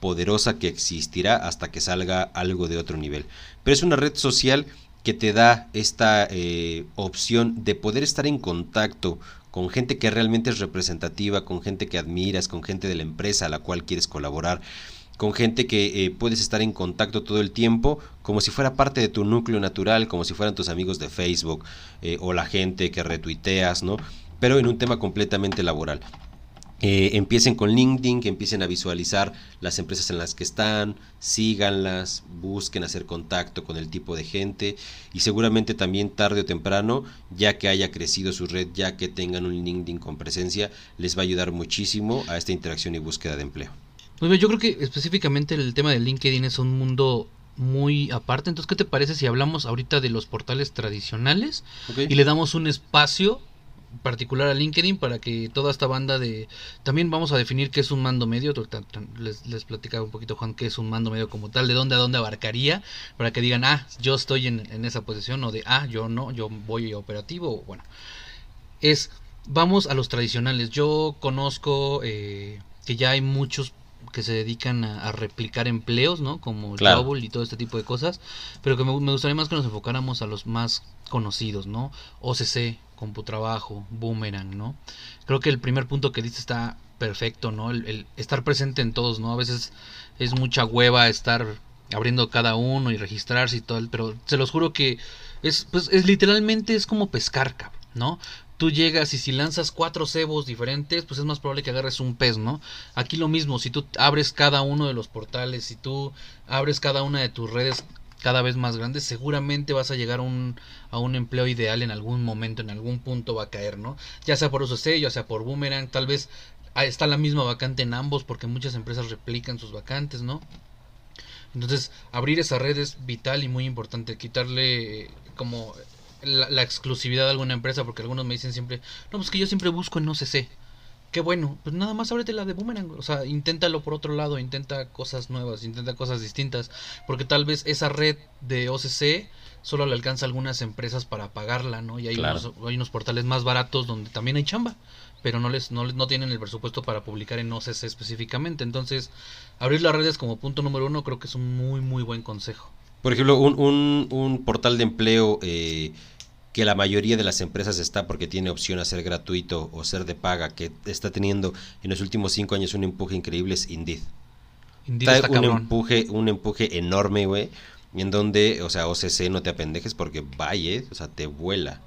poderosa que existirá hasta que salga algo de otro nivel. Pero es una red social que te da esta eh, opción de poder estar en contacto con gente que realmente es representativa, con gente que admiras, con gente de la empresa a la cual quieres colaborar con gente que eh, puedes estar en contacto todo el tiempo, como si fuera parte de tu núcleo natural, como si fueran tus amigos de Facebook eh, o la gente que retuiteas, ¿no? Pero en un tema completamente laboral. Eh, empiecen con LinkedIn, que empiecen a visualizar las empresas en las que están, síganlas, busquen hacer contacto con el tipo de gente y seguramente también tarde o temprano, ya que haya crecido su red, ya que tengan un LinkedIn con presencia, les va a ayudar muchísimo a esta interacción y búsqueda de empleo. Pues yo creo que específicamente el tema de LinkedIn es un mundo muy aparte. Entonces, ¿qué te parece si hablamos ahorita de los portales tradicionales y le damos un espacio particular a LinkedIn para que toda esta banda de... También vamos a definir qué es un mando medio, les, les platicaba un poquito Juan qué es un mando medio como tal, de dónde a dónde abarcaría, para que digan, ah, yo estoy en, esa posición, o de, ah, yo no, yo voy operativo, bueno, es, vamos a los tradicionales, yo conozco eh, que ya hay muchos que se dedican a, replicar empleos, ¿no? Como claro. y todo este tipo de cosas, pero que me, gustaría más que nos enfocáramos a los más conocidos, ¿no? OCC, Computrabajo, Boomerang, ¿no? Creo que el primer punto que dice está perfecto, ¿no? El, estar presente en todos, ¿no? A veces es mucha hueva estar abriendo cada uno y registrarse y todo, pero se los juro que es, pues, es literalmente es como pescar, ¿no? Tú llegas y si lanzas cuatro cebos diferentes, pues es más probable que agarres un pez, ¿no? Aquí lo mismo, si tú abres cada uno de los portales, si tú abres cada una de tus redes cada vez más grandes, seguramente vas a llegar a un, a un empleo ideal en algún momento, en algún punto va a caer, ¿no? Ya sea por UCC, ya sea por Boomerang, tal vez está la misma vacante en ambos porque muchas empresas replican sus vacantes, ¿no? Entonces, abrir esa red es vital y muy importante, quitarle como la, exclusividad de alguna empresa, porque algunos me dicen siempre, no, pues que yo siempre busco en OCC. Qué bueno, pues nada más ábrete la de Boomerang, o sea, inténtalo por otro lado, intenta cosas nuevas, intenta cosas distintas, porque tal vez esa red de OCC solo le alcanza a algunas empresas para pagarla, ¿no? Y hay, unos, hay unos portales más baratos donde también hay chamba, pero no les, no, no tienen el presupuesto para publicar en OCC específicamente. Entonces, abrir las redes como punto número uno creo que es un muy, muy buen consejo. Por ejemplo, un, un, portal de empleo eh, que la mayoría de las empresas está porque tiene opción a ser gratuito o ser de paga, que está teniendo en los últimos cinco años un empuje increíble es Indeed. Indeed está, un empuje, un empuje enorme, güey, en donde, o sea, OCC no te apendejes porque vaya, o sea, te vuela.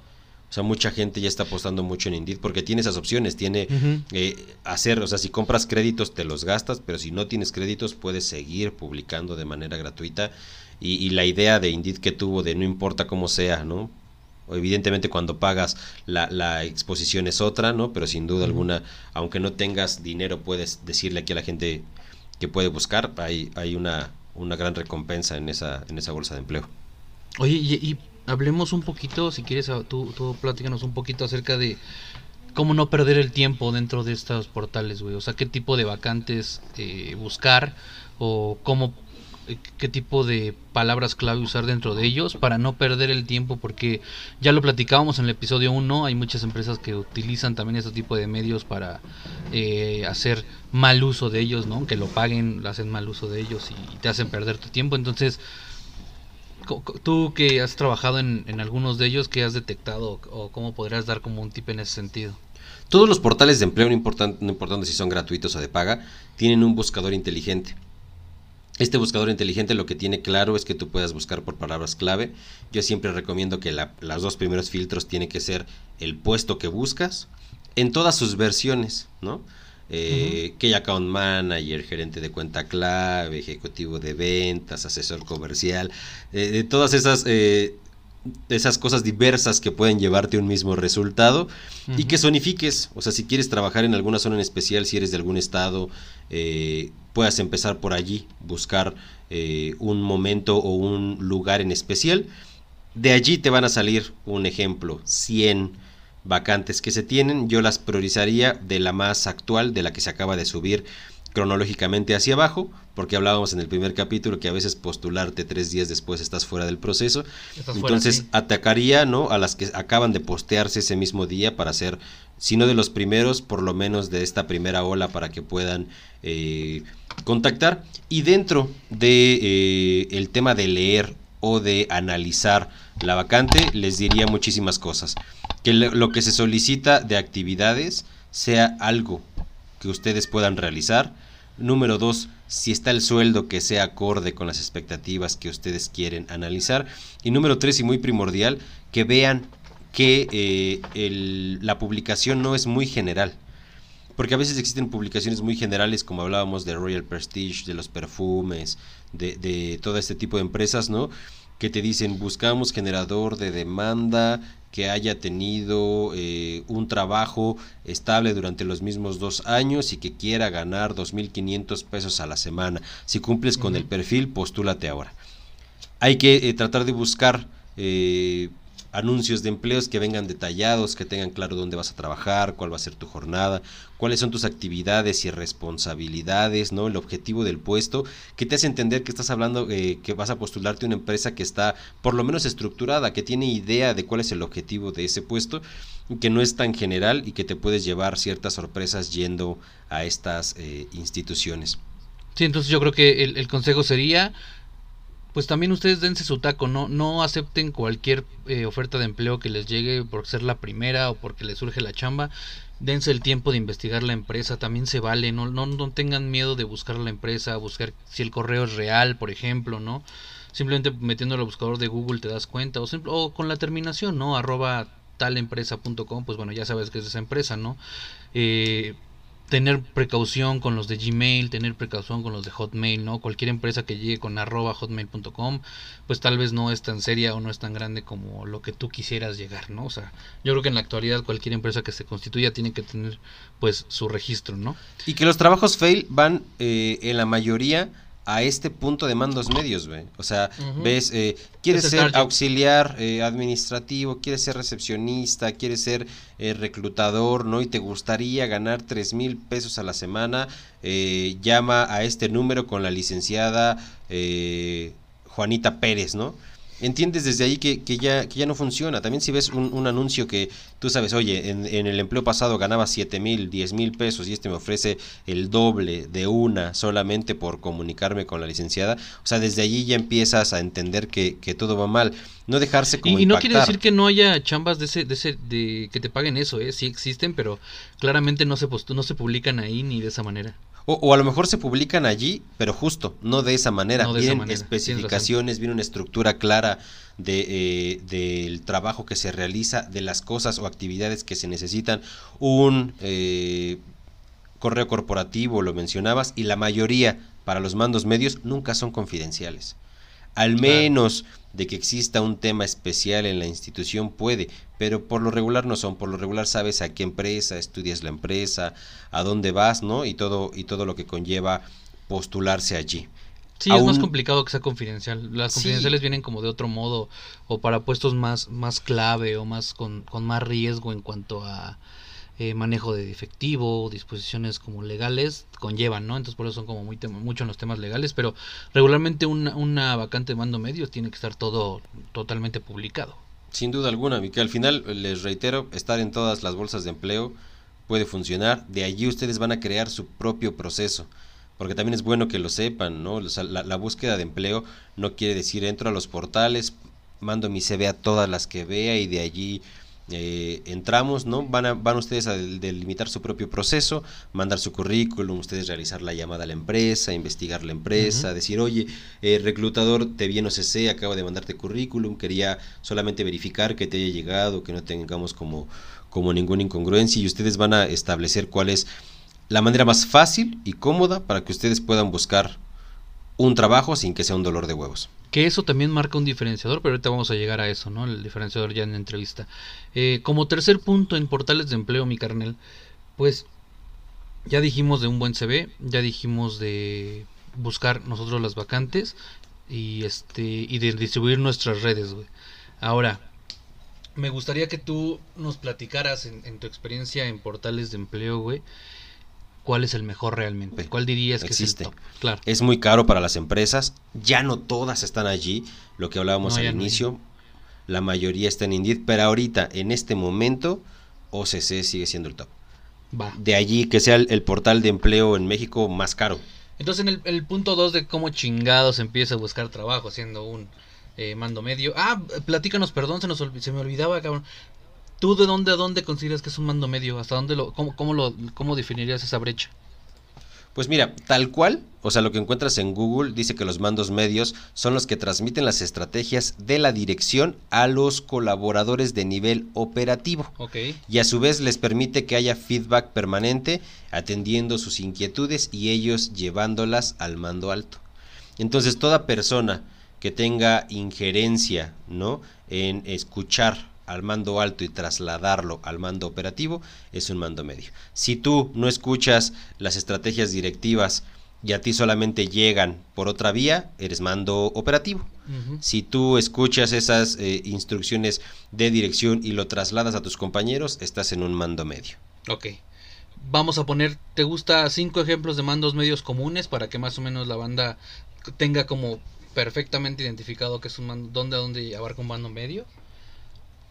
O sea, mucha gente ya está apostando mucho en Indeed porque tiene esas opciones, tiene eh, hacer, o sea, si compras créditos te los gastas, pero si no tienes créditos puedes seguir publicando de manera gratuita y, la idea de Indeed que tuvo de no importa cómo sea, ¿no? Evidentemente cuando pagas la, la exposición es otra, ¿no? Pero sin duda alguna, aunque no tengas dinero, puedes decirle aquí a la gente que puede buscar, hay, hay una, una gran recompensa en esa, en esa bolsa de empleo. Oye, y, hablemos un poquito, si quieres, tú, tú platícanos un poquito acerca de cómo no perder el tiempo dentro de estos portales, güey. O sea, qué tipo de vacantes eh, buscar o cómo qué tipo de palabras clave usar dentro de ellos para no perder el tiempo porque ya lo platicábamos en el episodio 1 hay muchas empresas que utilizan también este tipo de medios para eh, hacer mal uso de ellos no que lo paguen hacen mal uso de ellos y te hacen perder tu tiempo. Entonces tú que has trabajado en, algunos de ellos qué has detectado o cómo podrías dar como un tip en ese sentido todos los portales de empleo no importando si son gratuitos o de paga tienen un buscador inteligente este buscador inteligente lo que tiene claro es que tú puedas buscar por palabras clave. Yo siempre recomiendo que los dos primeros filtros tienen que ser el puesto que buscas en todas sus versiones, ¿no? Eh, que account manager, gerente de cuenta clave, ejecutivo de ventas, asesor comercial, eh, de todas esas eh, esas cosas diversas que pueden llevarte a un mismo resultado y que sonifiques, o sea, si quieres trabajar en alguna zona en especial, si eres de algún estado, eh, puedas empezar por allí, buscar eh, un momento o un lugar en especial. De allí te van a salir un ejemplo, 100 vacantes que se tienen, yo las priorizaría de la más actual, de la que se acaba de subir cronológicamente hacia abajo, porque hablábamos en el primer capítulo que a veces postularte tres días después estás fuera del proceso. Entonces atacaría ¿no? a las que acaban de postearse ese mismo día para ser, si no de los primeros, por lo menos de esta primera ola para que puedan eh, contactar. Y dentro de eh, el tema de leer o de analizar la vacante, les diría muchísimas cosas. Que lo que se solicita de actividades sea algo que ustedes puedan realizar. Número dos, si está el sueldo que sea acorde con las expectativas que ustedes quieren analizar. Y número tres, y muy primordial, que vean que eh, la publicación no es muy general. Porque a veces existen publicaciones muy generales, como hablábamos de Royal Prestige, de los perfumes, de, de todo este tipo de empresas, ¿no? Que te dicen, buscamos generador de demanda que haya tenido eh, un trabajo estable durante los mismos dos años y que quiera ganar 2.500 pesos a la semana. Si cumples con el perfil, postúlate ahora. Hay que eh, tratar de buscar eh, anuncios de empleos que vengan detallados, que tengan claro dónde vas a trabajar, cuál va a ser tu jornada, cuáles son tus actividades y responsabilidades, ¿no? El objetivo del puesto, que te hace entender que estás hablando, eh, que vas a postularte a una empresa que está por lo menos estructurada, que tiene idea de cuál es el objetivo de ese puesto, que no es tan general y que te puedes llevar ciertas sorpresas yendo a estas eh, instituciones. Sí, entonces yo creo que el, el consejo sería pues también ustedes dense su taco, no, no acepten cualquier eh, oferta de empleo que les llegue por ser la primera o porque les surge la chamba. Dense el tiempo de investigar la empresa, también se vale, no, no, no tengan miedo de buscar la empresa, buscar si el correo es real, por ejemplo, ¿no? Simplemente metiéndolo al buscador de Google te das cuenta, o, o con la terminación, ¿no? Arroba talempresa.com, pues bueno, ya sabes que es esa empresa, ¿no? Eh, tener precaución con los de Gmail, tener precaución con los de Hotmail, ¿no? Cualquier empresa que llegue con arroba hotmail.com, pues tal vez no es tan seria o no es tan grande como lo que tú quisieras llegar, ¿no? O sea, yo creo que en la actualidad cualquier empresa que se constituya tiene que tener pues su registro, ¿no? Y que los trabajos fail van eh, en la mayoría a este punto de mandos medios, güey. O sea, ves, eh, quieres ser auxiliar eh, administrativo, quieres ser recepcionista, quieres ser eh, reclutador, ¿no? Y te gustaría ganar tres mil pesos a la semana, eh, llama a este número con la licenciada Juanita Pérez, ¿no? Entiendes desde ahí que, que, ya, que ya no funciona. También si ves un, un anuncio que tú sabes, oye, en, en, el empleo pasado ganaba 7 mil, 10 mil pesos y este me ofrece el doble de una solamente por comunicarme con la licenciada, o sea, desde allí ya empiezas a entender que, que todo va mal. No dejarse como Y, y no quiere decir que no haya chambas de ese, de ese, de que te paguen eso, ¿eh? Sí existen, pero claramente no se, no se publican ahí ni de esa manera. O, o, a lo mejor se publican allí, pero justo, no de esa manera. No de vienen esa manera. especificaciones, viene una estructura clara de, eh, del trabajo que se realiza, de las cosas o actividades que se necesitan. Un eh, correo corporativo, lo mencionabas, y la mayoría para los mandos medios nunca son confidenciales. Al menos claro. De que exista un tema especial en la institución puede, pero por lo regular no son, por lo regular sabes a qué empresa, estudias la empresa, a dónde vas, ¿no? Y todo y todo lo que conlleva postularse allí. Sí, Aún... es más complicado que sea confidencial. Las confidenciales sí. vienen como de otro modo o para puestos más más clave o más con, con más riesgo en cuanto a eh, manejo de efectivo, disposiciones como legales, conllevan, ¿no? Entonces por eso son como muy mucho en los temas legales, pero regularmente una, una vacante de mando medio tiene que estar todo totalmente publicado. Sin duda alguna, que al final les reitero, estar en todas las bolsas de empleo puede funcionar, de allí ustedes van a crear su propio proceso, porque también es bueno que lo sepan, ¿no? La, la búsqueda de empleo no quiere decir entro a los portales, mando mi CV a todas las que vea y de allí eh, entramos, ¿no? Van, a, van ustedes a delimitar su propio proceso, mandar su currículum, ustedes realizar la llamada a la empresa, investigar la empresa, uh -huh. decir, oye, eh, reclutador, te vi en OCC, acabo de mandarte currículum, quería solamente verificar que te haya llegado, que no tengamos como, como ninguna incongruencia y ustedes van a establecer cuál es la manera más fácil y cómoda para que ustedes puedan buscar un trabajo sin que sea un dolor de huevos. Que eso también marca un diferenciador, pero ahorita vamos a llegar a eso, ¿no? El diferenciador ya en la entrevista. Eh, como tercer punto en portales de empleo, mi carnal, pues ya dijimos de un buen CV, ya dijimos de buscar nosotros las vacantes y este y de distribuir nuestras redes, güey. Ahora, me gustaría que tú nos platicaras en, en tu experiencia en portales de empleo, güey cuál es el mejor realmente. ¿Cuál dirías que existe? es el top? Claro. Es muy caro para las empresas, ya no todas están allí, lo que hablábamos no, al inicio, no la mayoría está en Indeed, pero ahorita, en este momento, OCC sigue siendo el top. Va. De allí que sea el, el, portal de empleo en México más caro. Entonces, en el, el punto 2 de cómo chingados empieza a buscar trabajo siendo un eh, mando medio. Ah, platícanos, perdón, se, nos, se me olvidaba, cabrón. ¿Tú de dónde a dónde consideras que es un mando medio? ¿Hasta dónde lo, cómo, cómo, lo, cómo definirías esa brecha? Pues mira, tal cual, o sea, lo que encuentras en Google dice que los mandos medios son los que transmiten las estrategias de la dirección a los colaboradores de nivel operativo. Okay. Y a su vez les permite que haya feedback permanente, atendiendo sus inquietudes y ellos llevándolas al mando alto. Entonces, toda persona que tenga injerencia, ¿no? En escuchar al mando alto y trasladarlo al mando operativo es un mando medio. Si tú no escuchas las estrategias directivas y a ti solamente llegan por otra vía, eres mando operativo. Si tú escuchas esas eh, instrucciones de dirección y lo trasladas a tus compañeros, estás en un mando medio. Ok. Vamos a poner, ¿te gusta cinco ejemplos de mandos medios comunes para que más o menos la banda tenga como perfectamente identificado que es un mando, dónde dónde abarca un mando medio?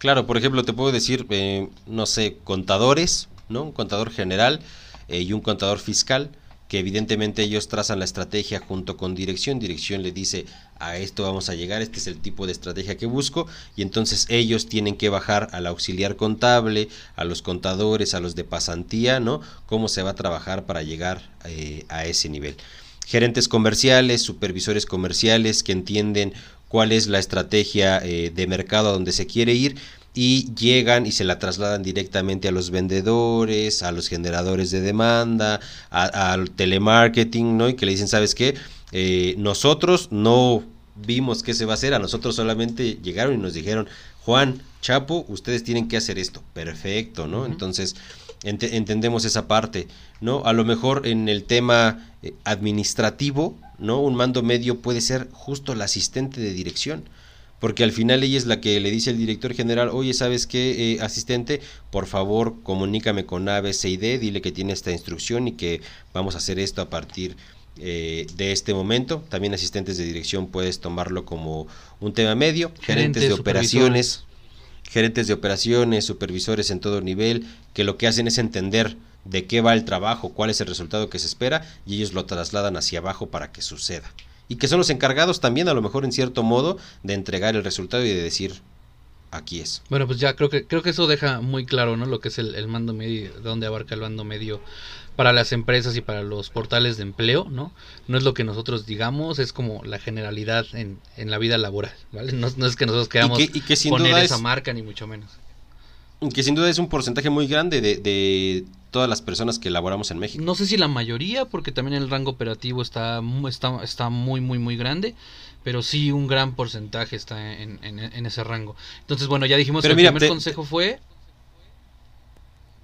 Claro, por ejemplo, te puedo decir, eh, no sé, contadores, ¿no? Un contador general eh, y un contador fiscal que evidentemente ellos trazan la estrategia junto con dirección, dirección le dice a esto vamos a llegar, este es el tipo de estrategia que busco y entonces ellos tienen que bajar al auxiliar contable, a los contadores, a los de pasantía, ¿no? Cómo se va a trabajar para llegar eh, a ese nivel. Gerentes comerciales, supervisores comerciales que entienden cuál es la estrategia eh, de mercado a donde se quiere ir y llegan y se la trasladan directamente a los vendedores, a los generadores de demanda, al telemarketing, ¿no? Y que le dicen, ¿sabes qué? Eh, nosotros no vimos qué se va a hacer, a nosotros solamente llegaron y nos dijeron, Juan, Chapo, ustedes tienen que hacer esto. Perfecto, ¿no? Entonces, entendemos esa parte, ¿no? A lo mejor en el tema eh, administrativo, ¿no? Un mando medio puede ser justo el asistente de dirección porque al final ella es la que le dice al director general, oye, ¿sabes qué, eh, asistente? Por favor, comunícame con ABCD, dile que tiene esta instrucción y que vamos a hacer esto a partir eh, de este momento. También asistentes de dirección puedes tomarlo como un tema medio, gerentes, de operaciones, gerentes de operaciones, supervisores en todo nivel, que lo que hacen es entender de qué va el trabajo, cuál es el resultado que se espera y ellos lo trasladan hacia abajo para que suceda y que son los encargados también a lo mejor en cierto modo de entregar el resultado y de decir aquí es. Bueno, pues ya creo que creo que eso deja muy claro, ¿no? Lo que es el, mando medio, dónde abarca el mando medio para las empresas y para los portales de empleo, ¿no? No es lo que nosotros digamos, es como la generalidad en, en la vida laboral, ¿vale? No, es que nosotros queramos poner esa marca ni mucho menos. Que sin duda es un porcentaje muy grande de, de todas las personas que elaboramos en México. No sé si la mayoría, porque también el rango operativo está, está, está muy, muy, muy grande, pero sí un gran porcentaje está en, en, ese rango. Entonces, bueno, ya dijimos que el primer consejo fue...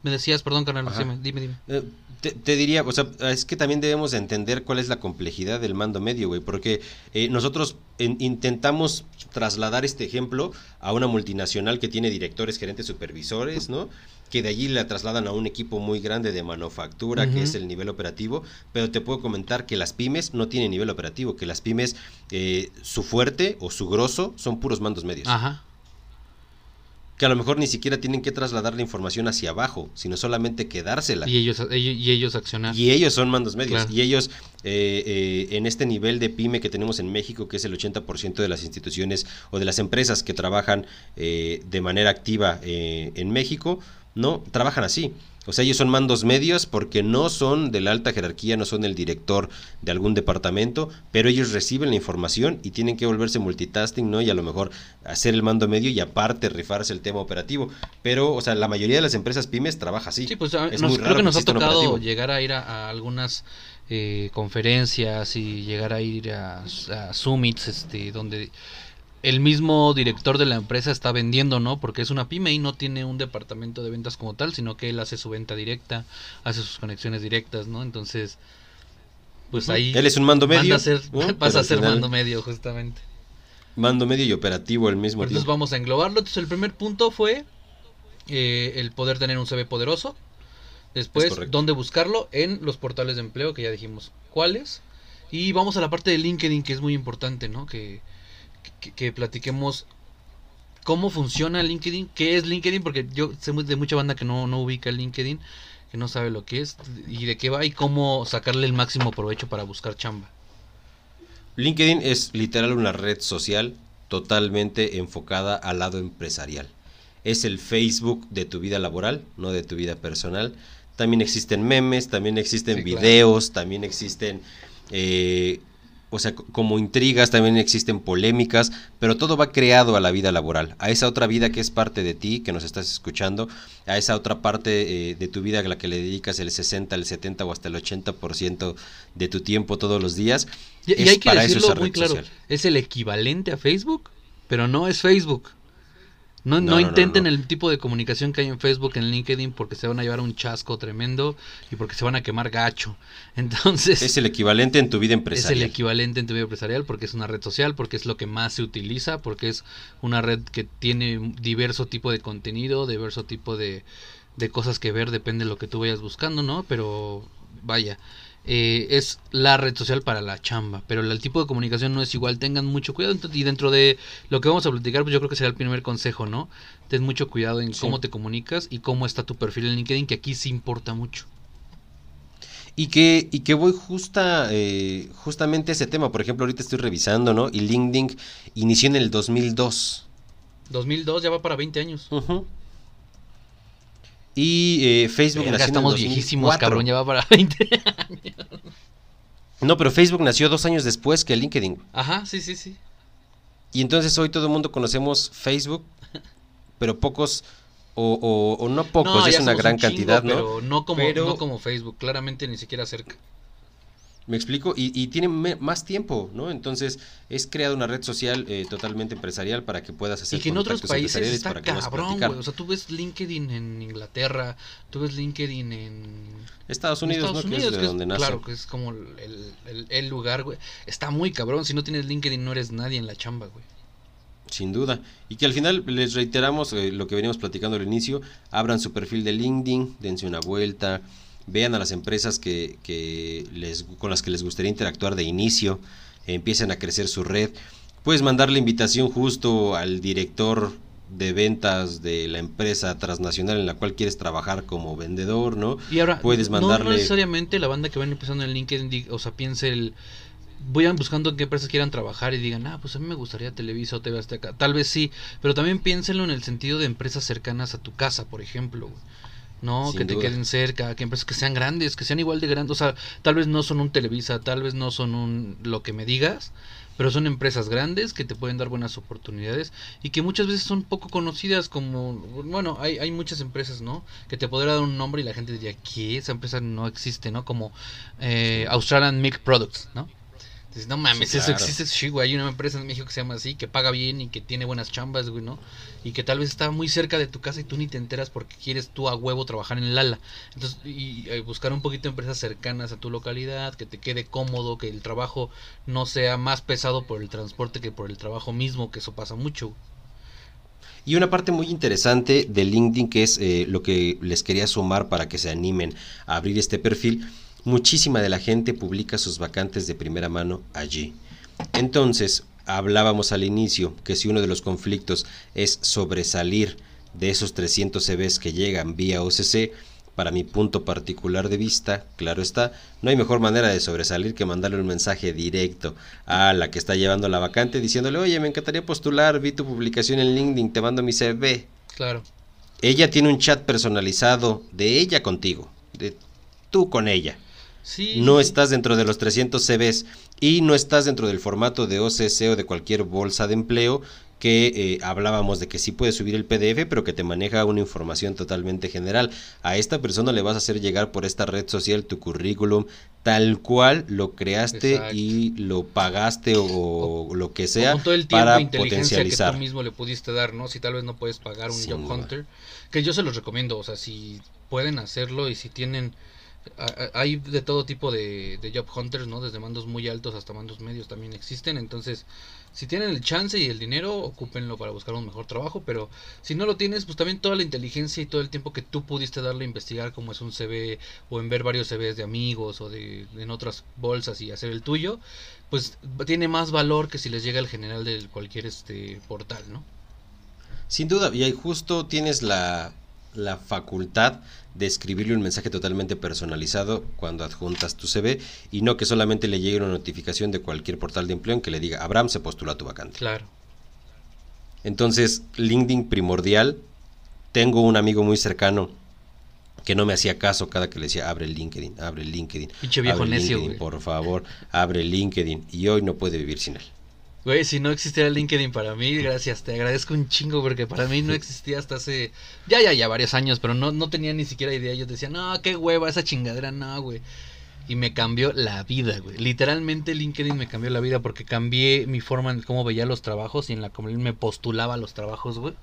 Me decías, perdón, carnal, dime, dime. Eh, te, diría, o sea, es que también debemos entender cuál es la complejidad del mando medio, güey, porque eh, nosotros intentamos trasladar este ejemplo a una multinacional que tiene directores, gerentes, supervisores, ¿no? Que de allí la trasladan a un equipo muy grande de manufactura, que es el nivel operativo, pero te puedo comentar que las pymes no tienen nivel operativo, que las pymes, eh, su fuerte o su grosso son puros mandos medios. Ajá. Que a lo mejor ni siquiera tienen que trasladar la información hacia abajo, sino solamente quedársela. Y ellos, y ellos accionar. Y ellos son mandos medios. Y ellos, eh, eh, en este nivel de pyme que tenemos en México, que es el 80% de las instituciones o de las empresas que trabajan de manera activa en México, no, trabajan así. O sea, ellos son mandos medios porque no son de la alta jerarquía, no son el director de algún departamento, pero ellos reciben la información y tienen que volverse multitasking, ¿no? Y a lo mejor hacer el mando medio y aparte rifarse el tema operativo. Pero, o sea, la mayoría de las empresas pymes trabaja así. Sí, pues creo que nos ha tocado llegar a ir a, algunas eh, conferencias y llegar a ir a, a summits, este, donde el mismo director de la empresa está vendiendo, ¿no? Porque es una pyme y no tiene un departamento de ventas como tal, sino que él hace su venta directa, hace sus conexiones directas, ¿no? Entonces, pues ahí... Él es un mando medio. a ser, [LAUGHS] pasa a ser mando medio, justamente. Mando medio y operativo al mismo tiempo. Entonces vamos a englobarlo. Entonces el primer punto fue eh, el poder tener un CV poderoso. Después, ¿dónde buscarlo? En los portales de empleo, que ya dijimos cuáles. Y vamos a la parte de LinkedIn, que es muy importante, ¿no? Que que, platiquemos cómo funciona LinkedIn, qué es LinkedIn, porque yo sé de mucha banda que no, no ubica LinkedIn, que no sabe lo que es y de qué va y cómo sacarle el máximo provecho para buscar chamba. LinkedIn es literal una red social totalmente enfocada al lado empresarial. Es el Facebook de tu vida laboral, no de tu vida personal. También existen memes, también existen videos, también existen eh, o sea, como intrigas, también existen polémicas, pero todo va creado a la vida laboral, a esa otra vida que es parte de ti, que nos estás escuchando, a esa otra parte eh, de tu vida a la que le dedicas el 60, el 70 o hasta el 80% de tu tiempo todos los días. Y, hay que decirlo muy claro, es el equivalente a Facebook, pero no es Facebook. No, no, intenten no. el tipo de comunicación que hay en Facebook, en LinkedIn, porque se van a llevar un chasco tremendo y porque se van a quemar gacho. [LAUGHS] Entonces, Es el equivalente en tu vida es el empresarial. equivalente en tu vida empresarial porque es una red social, porque es lo que más se utiliza, porque es una red que tiene diverso tipo de contenido, diverso tipo de, de cosas que ver, depende de lo que tú vayas buscando, ¿no? Pero vaya, eh, es la red social para la chamba, pero el tipo de comunicación no es igual, tengan mucho cuidado y dentro de lo que vamos a platicar, pues yo creo que será el primer consejo, ¿no? Ten mucho cuidado en Sí. cómo te comunicas y cómo está tu perfil en LinkedIn, que aquí sí importa mucho. Y que, y que voy justa, eh, justamente a ese tema. Por ejemplo, ahorita estoy revisando, ¿no? Y LinkedIn inició en el 2002. 2002 ya va para 20 años. Y eh, Facebook Verga, nació en estamos viejísimos, 2004. cabrón, ya va para 20 No, pero Facebook nació dos años después que LinkedIn. Ajá, sí, sí, sí. Y entonces hoy todo el mundo conocemos Facebook, pero pocos, o, o- o no pocos, No, ya es una gran un chingo, cantidad, ¿no? Pero no como, Pero- no como Facebook, claramente ni siquiera cerca. Me explico, y, y tiene me- más tiempo, ¿no? Entonces es creada una red social eh, totalmente empresarial para que puedas hacer Y que en otros países empresariales está para que puedas cabrón, güey. O sea, tú ves LinkedIn en Inglaterra, tú ves LinkedIn en Estados Unidos, Estados ¿no? Unidos, que es que de es- donde nace. claro, que es como el, el- el lugar, güey. Está muy cabrón. Si no tienes LinkedIn, no eres nadie en la chamba, güey. Sin duda. Y que al final les reiteramos eh, lo que veníamos platicando al inicio, abran su perfil de LinkedIn, dense una vuelta, vean a las empresas que, que les, con las que les gustaría interactuar de inicio, empiecen a crecer su red. Puedes mandar la invitación justo al director de ventas de la empresa transnacional en la cual quieres trabajar como vendedor, ¿no? Y ahora, Puedes no- no, mandarle... necesariamente la banda que van empezando en LinkedIn, di- o sea, piense el. Vayan buscando qué empresas quieran trabajar y digan, ah, pues a mí me gustaría Televisa o TV Azteca. Tal vez sí, pero también piénsenlo en el sentido de empresas cercanas a tu casa, por ejemplo. güey. No, Sin que te queden cerca, que empresas que sean grandes, que sean igual de grandes. O sea, tal vez no son un Televisa, tal vez no son un lo que me digas, pero son empresas grandes que te pueden dar buenas oportunidades y que muchas veces son poco conocidas como, bueno, hay, hay muchas empresas, ¿no? Que te podría dar un nombre y la gente diría, ¿qué? Esa empresa no existe, ¿no? Como eh, Australian Milk Products, ¿no? Dices, no mames, Sí, eso claro. existe, sí, güey. Hay una empresa en México que se llama así, que paga bien y que tiene buenas chambas, güey, ¿no? Y que tal vez está muy cerca de tu casa y tú ni te enteras porque quieres tú a huevo trabajar en Lala. Entonces, y, eh, buscar un poquito empresas cercanas a tu localidad, que te quede cómodo, que el trabajo no sea más pesado por el transporte que por el trabajo mismo, que eso pasa mucho. Y una parte muy interesante de LinkedIn, que es eh, lo que les quería sumar para que se animen a abrir este perfil, muchísima de la gente publica sus vacantes de primera mano allí. Entonces, hablábamos al inicio que si uno de los conflictos es sobresalir de esos 300 CVs que llegan vía OCC, para mi punto particular de vista, claro está, no hay mejor manera de sobresalir que mandarle un mensaje directo a la que está llevando la vacante diciéndole, oye, me encantaría postular, vi tu publicación en LinkedIn, te mando mi CV. Claro. Ella tiene un chat personalizado de ella contigo, de tú con ella. Sí. No estás dentro de los 300 CVs y no estás dentro del formato de OCC o de cualquier bolsa de empleo que eh, hablábamos de que sí puedes subir el PDF, pero que te maneja una información totalmente general. A esta persona le vas a hacer llegar por esta red social tu currículum tal cual lo creaste Exacto. y lo pagaste o, o lo que sea con todo el tiempo para e inteligencia que tú mismo le pudiste dar, ¿no? Si tal vez no puedes pagar un Sin Job duda. Hunter, que yo se los recomiendo, o sea, si pueden hacerlo y si tienen hay de todo tipo de, de Job Hunters, ¿no? Desde mandos muy altos hasta mandos medios también existen, entonces si tienen el chance y el dinero, ocúpenlo para buscar un mejor trabajo, pero si no lo tienes, pues también toda la inteligencia y todo el tiempo que tú pudiste darle a investigar cómo es un CV o en ver varios CVs de amigos o de en otras bolsas y hacer el tuyo, pues tiene más valor que si les llega el general de cualquier este portal, ¿no? Sin duda, y ahí justo tienes la, la facultad de escribirle un mensaje totalmente personalizado cuando adjuntas tu CV y no que solamente le llegue una notificación de cualquier portal de empleo en que le diga Abraham se postula a tu vacante. Claro. Entonces, LinkedIn primordial. Tengo un amigo muy cercano que no me hacía caso cada que le decía abre el LinkedIn, abre el LinkedIn. Pinche viejo abre necio, LinkedIn, por favor, abre el LinkedIn y hoy no puede vivir sin él. Güey, si no existiera LinkedIn para mí, gracias, te agradezco un chingo porque para mí no existía hasta hace ya ya ya varios años, pero no no tenía ni siquiera idea. Yo decía, "No, qué hueva esa chingadera, no, güey." Y me cambió la vida, güey. Literalmente LinkedIn me cambió la vida porque cambié mi forma en cómo veía los trabajos y en la cómo me postulaba a los trabajos, güey.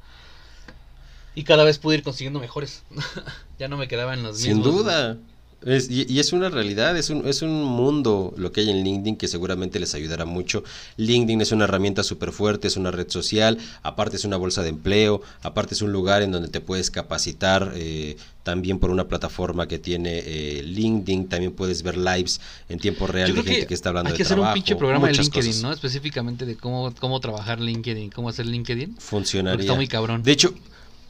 Y cada vez pude ir consiguiendo mejores. [LAUGHS] ya no me quedaba en los Sin mismos. duda. Es- y, y es una realidad, es un, es un mundo lo que hay en LinkedIn que seguramente les ayudará mucho. LinkedIn es una herramienta súper fuerte, es una red social, aparte es una bolsa de empleo, aparte es un lugar en donde te puedes capacitar eh, también por una plataforma que tiene eh, LinkedIn, también puedes ver lives en tiempo real de gente que, está hablando hay de que hacer trabajo. un pinche programa de LinkedIn, cosas. ¿no? Específicamente de cómo, cómo trabajar LinkedIn, cómo hacer LinkedIn. Funcionaría. Porque está muy cabrón. De hecho,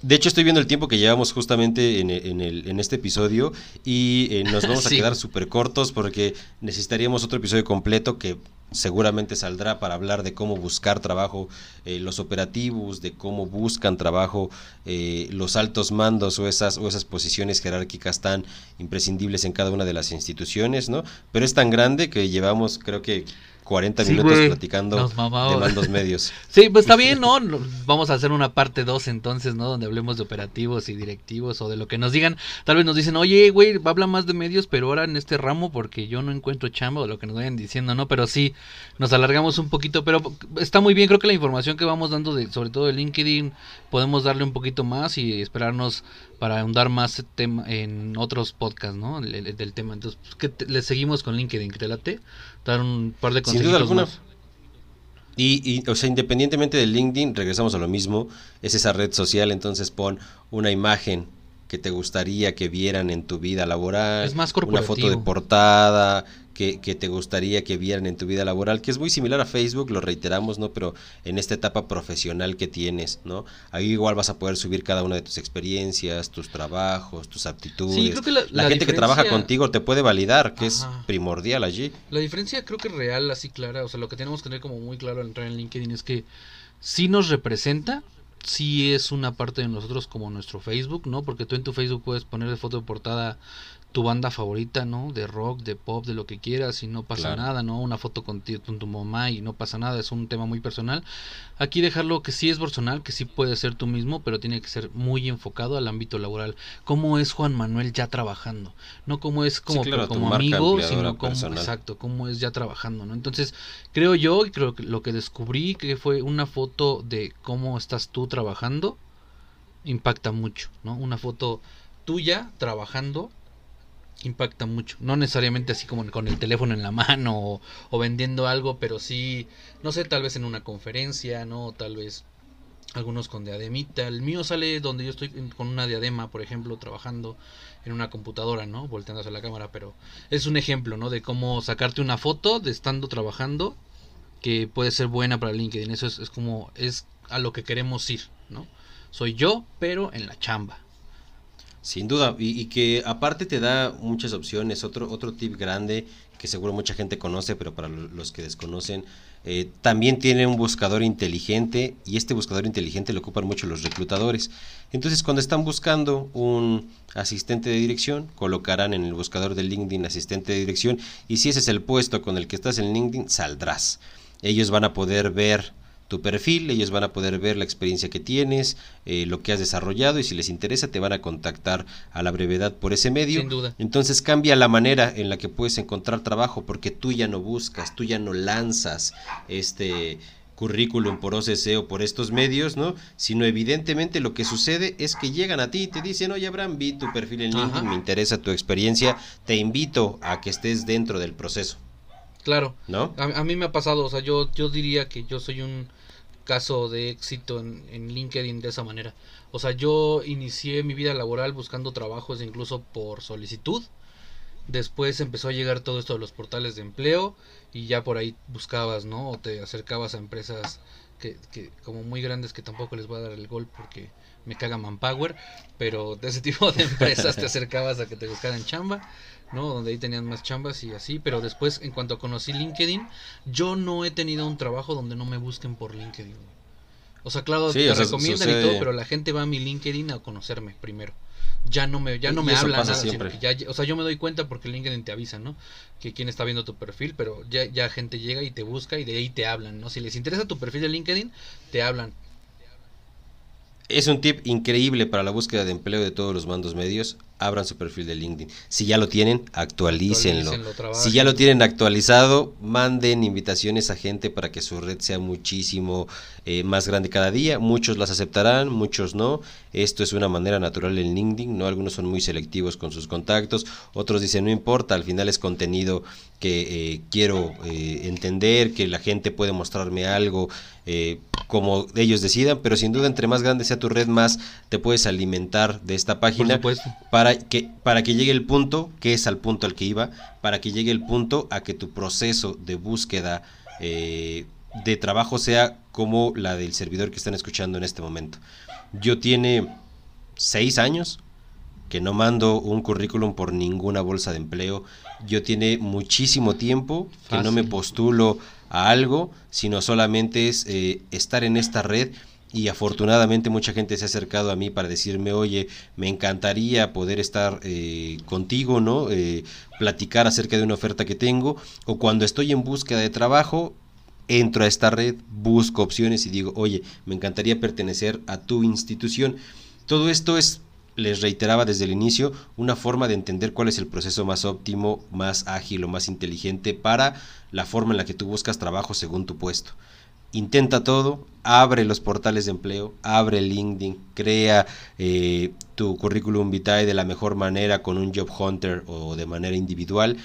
de hecho estoy viendo el tiempo que llevamos justamente en, en el, en este episodio y eh, nos [LAUGHS] vamos a quedar súper cortos porque necesitaríamos otro episodio completo que seguramente saldrá para hablar de cómo buscar trabajo, eh, los operativos, de cómo buscan trabajo eh, los altos mandos o esas, o esas posiciones jerárquicas tan imprescindibles en cada una de las instituciones, ¿no? Pero es tan grande que llevamos creo que 40 Sí, minutos platicando Nos mamamos. de mandos medios. [LAUGHS] Sí, pues está bien, ¿no? No- Vamos a hacer una parte 2 entonces, ¿no? Donde hablemos de operativos y directivos o de lo que nos digan. Tal vez nos dicen, oye, güey, habla más de medios, pero ahora en este ramo porque yo no encuentro chamba o lo que nos vayan diciendo, ¿no? Pero sí, nos alargamos un poquito, pero está muy bien. Creo que la información que vamos dando, de, sobre todo de LinkedIn, podemos darle un poquito más y esperarnos para ahondar más tema en otros podcasts, ¿no? El- el- del tema. Entonces, pues, ¿qué te- le seguimos con LinkedIn? ¿Te late? Dar un par de Sin duda alguna. más. Y, y, o sea, independientemente de LinkedIn, regresamos a lo mismo, es esa red social, entonces pon una imagen que te gustaría que vieran en tu vida laboral, Es más una foto de corporativo. portada que, que te gustaría que vieran en tu vida laboral, que es muy similar a Facebook, lo reiteramos, ¿no? Pero en esta etapa profesional que tienes, ¿no? Ahí igual vas a poder subir cada una de tus experiencias, tus trabajos, tus aptitudes. Sí, creo que la- la la gente que trabaja contigo te puede validar, que es primordial allí. La diferencia creo que real, así clara, o sea, lo que tenemos que tener como muy claro al entrar en LinkedIn es que sí nos representa, sí es una parte de nosotros como nuestro Facebook, ¿no? Porque tú en tu Facebook puedes poner de foto de portada tu banda favorita, ¿no? De rock, de pop, de lo que quieras y no pasa Claro. nada, ¿no? Una foto con, ti- con tu mamá y no pasa nada, es un tema muy personal. Aquí dejarlo que sí es personal, que sí puede ser tú mismo, pero tiene que ser muy enfocado al ámbito laboral. ¿Cómo es Juan Manuel ya trabajando? No cómo es como, claro, como amigo, sino como personal. exacto, cómo es ya trabajando, ¿no? Entonces, creo yo, y creo que lo que descubrí que fue una foto de cómo estás tú trabajando impacta mucho, ¿no? Una foto tuya trabajando impacta mucho. No necesariamente así como con el teléfono en la mano o, vendiendo algo, pero sí, no sé, tal vez en una conferencia, ¿no? Tal vez algunos con diademita. El mío sale donde yo estoy con una diadema, por ejemplo, trabajando en una computadora, ¿no? Volteando hacia la cámara, pero es un ejemplo, ¿no? De cómo sacarte una foto de estando trabajando que puede ser buena para LinkedIn. Eso es, es como, es a lo que queremos ir, ¿no? Soy yo, pero en la chamba. Sin duda, y, que aparte te da muchas opciones. Otro, otro tip grande que seguro mucha gente conoce, pero para lo- los que desconocen, eh, también tiene un buscador inteligente y este buscador inteligente lo ocupan mucho los reclutadores. Entonces, cuando están buscando un asistente de dirección, colocarán en el buscador de LinkedIn asistente de dirección y si ese es el puesto con el que estás en LinkedIn, saldrás. Ellos van a poder ver tu perfil, ellos van a poder ver la experiencia que tienes, eh, lo que has desarrollado y si les interesa te van a contactar a la brevedad por ese medio. Sin duda. Entonces cambia la manera en la que puedes encontrar trabajo porque tú ya no buscas, tú ya no lanzas este currículum por OCC o por estos medios, ¿no? Sino evidentemente lo que sucede es que llegan a ti y te dicen, oye Abraham, vi tu perfil en Ajá. LinkedIn, me interesa tu experiencia, te invito a que estés dentro del proceso, Claro. ¿no? A, a mí me ha pasado, o sea, yo, yo diría que yo soy un caso de éxito en, en LinkedIn de esa manera. O sea, yo inicié mi vida laboral buscando trabajos incluso por solicitud. Después empezó a llegar todo esto de los portales de empleo y ya por ahí buscabas, ¿no? O te acercabas a empresas que, que como muy grandes que tampoco les voy a dar el gol porque me caga Manpower, pero de ese tipo de [LAUGHS] empresas te acercabas a que te buscaran chamba, ¿no? Donde ahí tenían más chambas y así, pero después en cuanto conocí LinkedIn, yo no he tenido un trabajo donde no me busquen por LinkedIn. O sea, claro, Sí, te o sea, recomiendan y todo, pero la gente va a mi LinkedIn a conocerme primero. Ya no me, ya no Y me habla nada, sino que ya, o sea, yo me doy cuenta porque LinkedIn te avisa, ¿no? Que quién está viendo tu perfil, pero ya, ya gente llega y te busca y de ahí te hablan, ¿no? Si les interesa tu perfil de LinkedIn, te hablan. Es un tip increíble para la búsqueda de empleo de todos los mandos medios. Abran su perfil de LinkedIn. Si ya lo tienen, actualícenlo. Actualícenlo, si ya lo tienen actualizado, manden invitaciones a gente para que su red sea muchísimo eh, más grande cada día. Muchos las aceptarán, muchos no. Esto es una manera natural en LinkedIn, ¿no? Algunos son muy selectivos con sus contactos, otros dicen no importa, al final es contenido que eh, quiero eh, entender, que la gente puede mostrarme algo eh, como ellos decidan, pero sin duda entre más grande sea tu red, más te puedes alimentar de esta página para que, para que llegue el punto, que es al punto al que iba, para que llegue el punto a que tu proceso de búsqueda eh, de trabajo sea como la del servidor que están escuchando en este momento. Yo tiene seis años que no mando un currículum por ninguna bolsa de empleo. Yo tiene muchísimo tiempo que no me postulo a algo, sino solamente es eh, estar en esta red y afortunadamente mucha gente se ha acercado a mí para decirme, oye, me encantaría poder estar eh, contigo, ¿no? Eh, platicar acerca de una oferta que tengo, o cuando estoy en búsqueda de trabajo, entro a esta red, busco opciones y digo, oye, me encantaría pertenecer a tu institución. Todo esto es, les reiteraba desde el inicio, una forma de entender cuál es el proceso más óptimo, más ágil o más inteligente para la forma en la que tú buscas trabajo según tu puesto. Intenta todo, abre los portales de empleo, abre LinkedIn, crea eh, tu currículum vitae de la mejor manera con un job hunter o de manera individual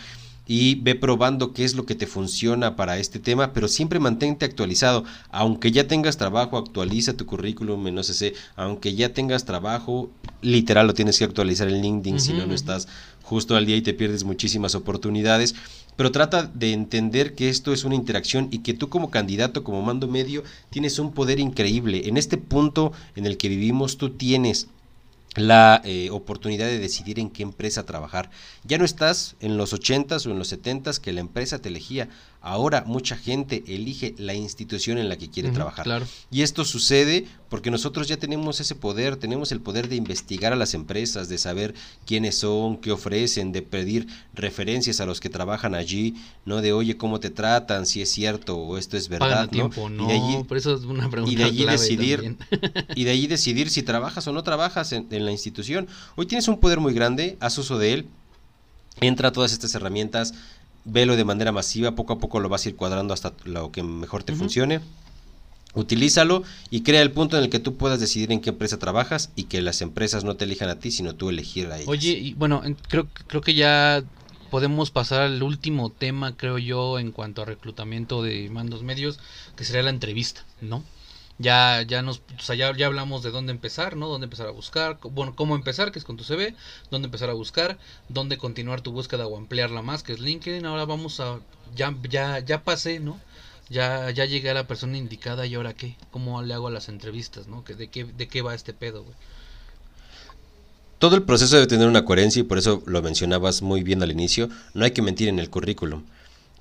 y ve probando qué es lo que te funciona para este tema, pero siempre mantente actualizado. Aunque ya tengas trabajo, actualiza tu currículum en OCC. Aunque ya tengas trabajo, literal lo tienes que actualizar en LinkedIn, si no, no estás justo al día y te pierdes muchísimas oportunidades. Pero trata de entender que esto es una interacción y que tú como candidato, como mando medio, tienes un poder increíble. En este punto en el que vivimos, tú tienes la eh, oportunidad de decidir en qué empresa trabajar. Ya no estás en los 80s o en los 70s que la empresa te elegía. Ahora mucha gente elige la institución en la que quiere trabajar. Claro. Y esto sucede porque nosotros ya tenemos ese poder, tenemos el poder de investigar a las empresas, de saber quiénes son, qué ofrecen, de pedir referencias a los que trabajan allí, no de oye cómo te tratan, si es cierto o esto es verdad, tiempo, ¿no? no. Y de allí Por eso es una pregunta y de allí clave decidir [LAUGHS] y de allí decidir si trabajas o no trabajas en, en la institución. Hoy tienes un poder muy grande, haz uso de él, entra a todas estas herramientas, velo de manera masiva, poco a poco lo vas a ir cuadrando hasta lo que mejor te funcione. Utilízalo y crea el punto en el que tú puedas decidir en qué empresa trabajas y que las empresas no te elijan a ti, sino tú elegir a ellas. Oye, y bueno, en- creo, creo que ya podemos pasar al último tema, creo yo, en cuanto a reclutamiento de mandos medios, que sería la entrevista, ¿no? Ya, ya nos, o sea, ya, ya hablamos de dónde empezar, ¿no? Dónde empezar a buscar, bueno, cómo empezar, que es con tu CV, dónde empezar a buscar, dónde continuar tu búsqueda o ampliarla más, que es LinkedIn. Ahora vamos a, ya, ya, ya pasé, ¿no? Ya, ya llegué a la persona indicada y ahora qué, cómo le hago a las entrevistas, ¿no? De qué, de qué va este pedo, güey. Todo el proceso debe tener una coherencia y por eso lo mencionabas muy bien al inicio. No hay que mentir en el currículum.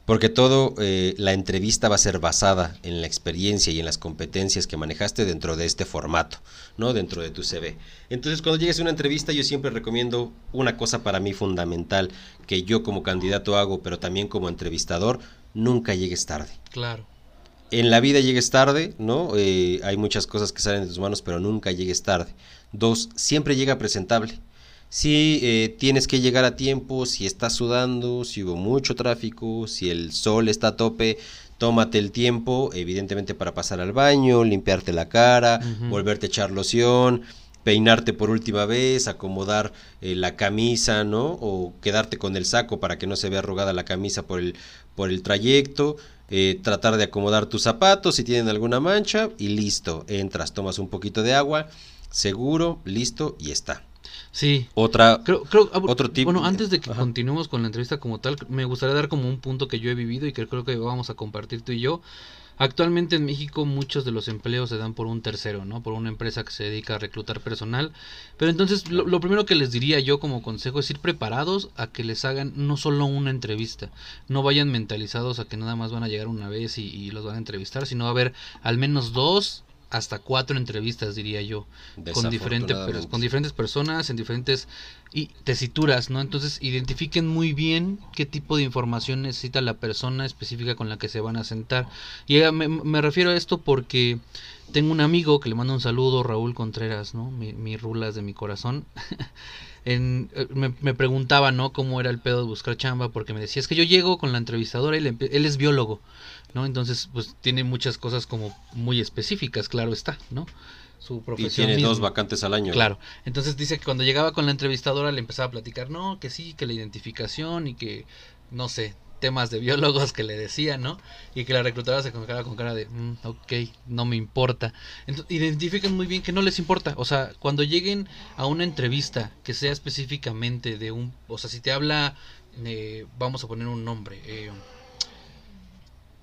Porque todo, eh, la entrevista va a ser basada en la experiencia y en las competencias que manejaste dentro de este formato, ¿no? Dentro de tu CV. Entonces, cuando llegues a una entrevista, yo siempre recomiendo una cosa para mí fundamental que yo como candidato hago, pero también como entrevistador, nunca llegues tarde. Claro. En la vida llegues tarde, ¿no? Eh, hay muchas cosas que salen de tus manos, pero nunca llegues tarde. Dos, siempre llega presentable. Si eh, tienes que llegar a tiempo, si estás sudando, si hubo mucho tráfico, si el sol está a tope, tómate el tiempo, evidentemente para pasar al baño, limpiarte la cara, volverte a echar loción, peinarte por última vez, acomodar eh, la camisa, ¿no? O quedarte con el saco para que no se vea arrugada la camisa por el, por el trayecto, eh, tratar de acomodar tus zapatos si tienen alguna mancha y listo, entras, tomas un poquito de agua, seguro, listo y está. Sí. Otra, Creo, creo, ah, Otro tip- Bueno, antes de que Ajá. continuemos con la entrevista como tal, me gustaría dar como un punto que yo he vivido y que creo que vamos a compartir tú y yo. Actualmente en México muchos de los empleos se dan por un tercero, ¿no? Por una empresa que se dedica a reclutar personal. Pero entonces lo, lo primero que les diría yo como consejo es ir preparados a que les hagan no solo una entrevista. No vayan mentalizados a que nada más van a llegar una vez y, y los van a entrevistar, sino a haber al menos dos hasta cuatro entrevistas, diría yo, con, diferentes con diferentes personas, en diferentes y tesituras, ¿no? Entonces, identifiquen muy bien qué tipo de información necesita la persona específica con la que se van a sentar. Y me, me refiero a esto porque tengo un amigo que le mando un saludo, Raúl Contreras, ¿no? Mi, mi rulas de mi corazón. [LAUGHS] en, eh, me, preguntaba, ¿no? Cómo era el pedo de buscar chamba, porque me decía, es que yo llego con la entrevistadora y él es biólogo, ¿no? Entonces, pues tiene muchas cosas como muy específicas, claro está, ¿no? Su profesión. Y tiene dos vacantes al año. Claro. Entonces dice que cuando llegaba con la entrevistadora le empezaba a platicar, no, que sí, que la identificación y que, no sé, temas de biólogos que le decían, ¿no? Y que la reclutadora se quedaba con cara de, mm, ok, no me importa. Entonces, identifiquen muy bien que no les importa. O sea, cuando lleguen a una entrevista que sea específicamente de un, o sea, si te habla, eh, vamos a poner un nombre, eh,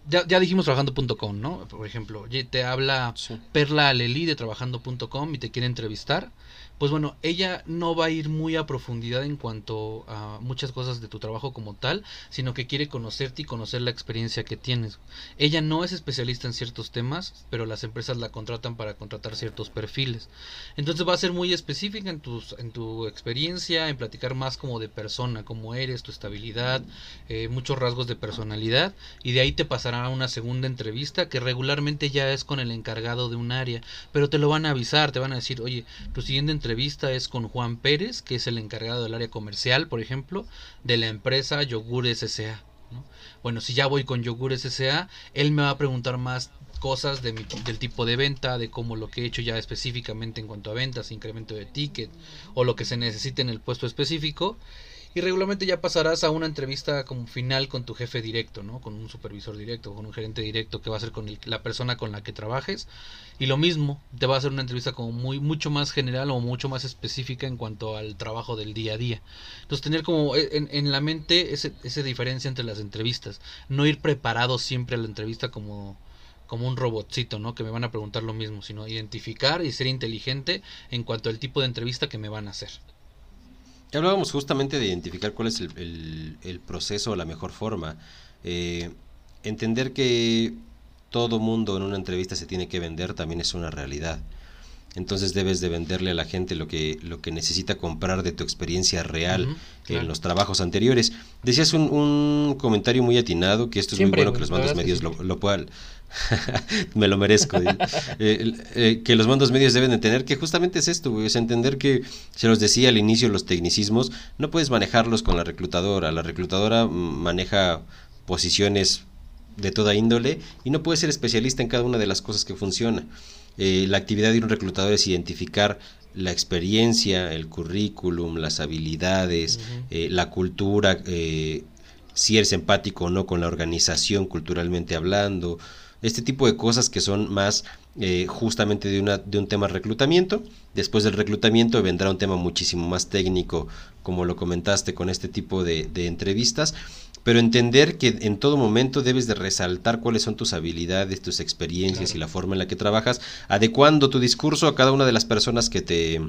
ya, ya dijimos trabajando.com, ¿no? Por ejemplo, te habla Perla Aleli de trabajando.com y te quiere entrevistar pues bueno, ella no va a ir muy a profundidad en cuanto a muchas cosas de tu trabajo como tal, sino que quiere conocerte y conocer la experiencia que tienes. Ella no es especialista en ciertos temas, pero las empresas la contratan para contratar ciertos perfiles. Entonces va a ser muy específica en, tus, tu experiencia, en platicar más como de persona, cómo eres, tu estabilidad, eh, muchos rasgos de personalidad, y de ahí te pasará a una segunda entrevista que regularmente ya es con el encargado de un área, pero te lo van a avisar, te van a decir, oye, tu siguiente entrevista es con Juan Pérez, que es el encargado del área comercial, por ejemplo, de la empresa Yogur SCA. Bueno, si ya voy con Yogur SCA, él me va a preguntar más cosas de del tipo de venta, de cómo lo que he hecho ya específicamente en cuanto a ventas, incremento de ticket o lo que se necesite en el puesto específico y regularmente ya pasarás a una entrevista como final con tu jefe directo, ¿no? Con un supervisor directo, con un gerente directo que va a ser con la persona con la que trabajes. Y lo mismo, te va a hacer una entrevista como muy mucho más general o mucho más específica en cuanto al trabajo del día a día. Entonces tener como e, en, en la mente ese, esa diferencia entre las entrevistas. No ir preparado siempre a la entrevista como como un robotcito, ¿no? Que me van a preguntar lo mismo, sino identificar y ser inteligente en cuanto al tipo de entrevista que me van a hacer. Ya hablábamos justamente de identificar cuál es el, proceso o la mejor forma. Eh, entender que todo mundo en una entrevista se tiene que vender también es una realidad. Entonces debes de venderle a la gente lo que, lo que necesita comprar de tu experiencia real en los trabajos anteriores. Decías un, un, comentario muy atinado, que esto es muy bueno que los mandos medios lo, lo, puedan, [LAUGHS] me lo merezco. Eh, eh, que los mandos medios deben de tener, que justamente es esto, es entender que, se los decía al inicio, los tecnicismos, no puedes manejarlos con la reclutadora. La reclutadora maneja posiciones de toda índole y no puede ser especialista en cada una de las cosas que funciona. Eh, la actividad de un reclutador es identificar la experiencia, el currículum, las habilidades, la cultura, si eres empático o no con la organización culturalmente hablando, este tipo de cosas que son más eh, justamente de, una, de un tema reclutamiento. Después del reclutamiento vendrá un tema muchísimo más técnico, como lo comentaste con este tipo de, entrevistas, pero entender que en todo momento debes de resaltar cuáles son tus habilidades, tus experiencias y la forma en la que trabajas, adecuando tu discurso a cada una de las personas que te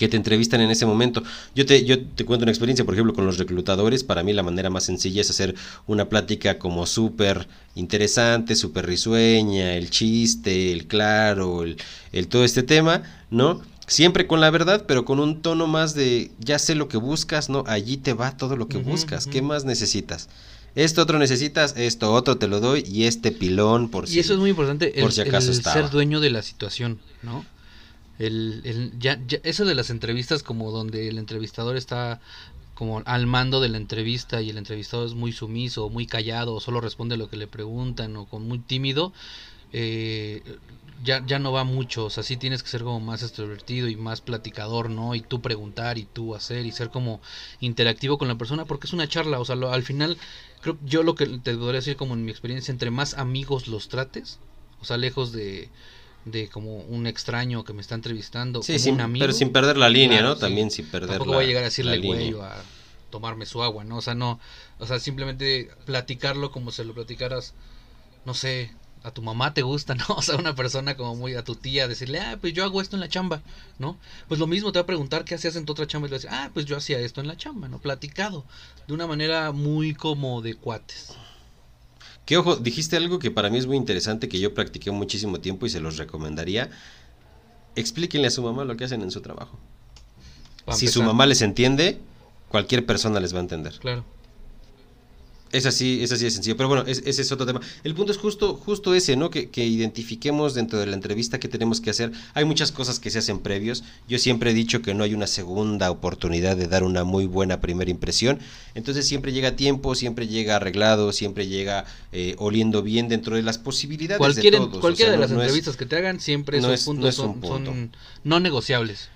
que te entrevistan en ese momento. Yo te, yo te cuento una experiencia, por ejemplo, con los reclutadores. Para mí la manera más sencilla es hacer una plática como súper interesante, súper risueña, el chiste, el claro, el, todo este tema, ¿no? Siempre con la verdad, pero con un tono más de ya sé lo que buscas, ¿no? Allí te va todo lo que buscas. ¿Qué más necesitas? Esto otro necesitas, esto otro te lo doy y este pilón por si Y eso es muy importante, por si acaso el ser dueño de la situación, ¿no? El, el ya, eso de las entrevistas como donde el entrevistador está como al mando de la entrevista y el entrevistador es muy sumiso, muy callado, o solo responde lo que le preguntan, o con muy tímido, eh, ya, ya no va mucho, o sea, sí tienes que ser como más extrovertido y más platicador, ¿no? Y tú preguntar y tú hacer y ser como interactivo con la persona, porque es una charla, o sea, al final, creo yo lo que te podría decir como en mi experiencia, entre más amigos los trates, o sea, lejos de de como un extraño que me está entrevistando, sí, como un amigo. Pero sin perder la línea, ¿no? También sin perder Tampoco voy a llegar a decirle güey a tomarme su agua, ¿no? O sea, no, o sea, simplemente platicarlo como se lo platicaras, no sé, a tu mamá te gusta, [LAUGHS] ¿no? O sea, una persona como muy a tu tía, decirle, ah, pues yo hago esto en la chamba, ¿no? Pues lo mismo te va a preguntar qué hacías en tu otra chamba y le vas a decir, ah, pues yo hacía esto en la chamba, ¿no? Platicado, de una manera muy como de cuates. Que ojo, dijiste algo que para mí es muy interesante, que yo practiqué muchísimo tiempo y se los recomendaría. Explíquenle a su mamá lo que hacen en su trabajo. si su mamá les entiende, cualquier persona les va a entender. Claro. Es así, es así de sencillo. Pero bueno, ese es otro tema. El punto es justo, justo ese, ¿no? Que, que, identifiquemos dentro de la entrevista qué tenemos que hacer. Hay muchas cosas que se hacen previos. Yo siempre he dicho que no hay una segunda oportunidad de dar una muy buena primera impresión. Entonces siempre llega tiempo, siempre llega arreglado, siempre llega eh, oliendo bien dentro de las posibilidades de todos. Cualquiera de las entrevistas que te hagan, siempre esos puntos son, son no negociables.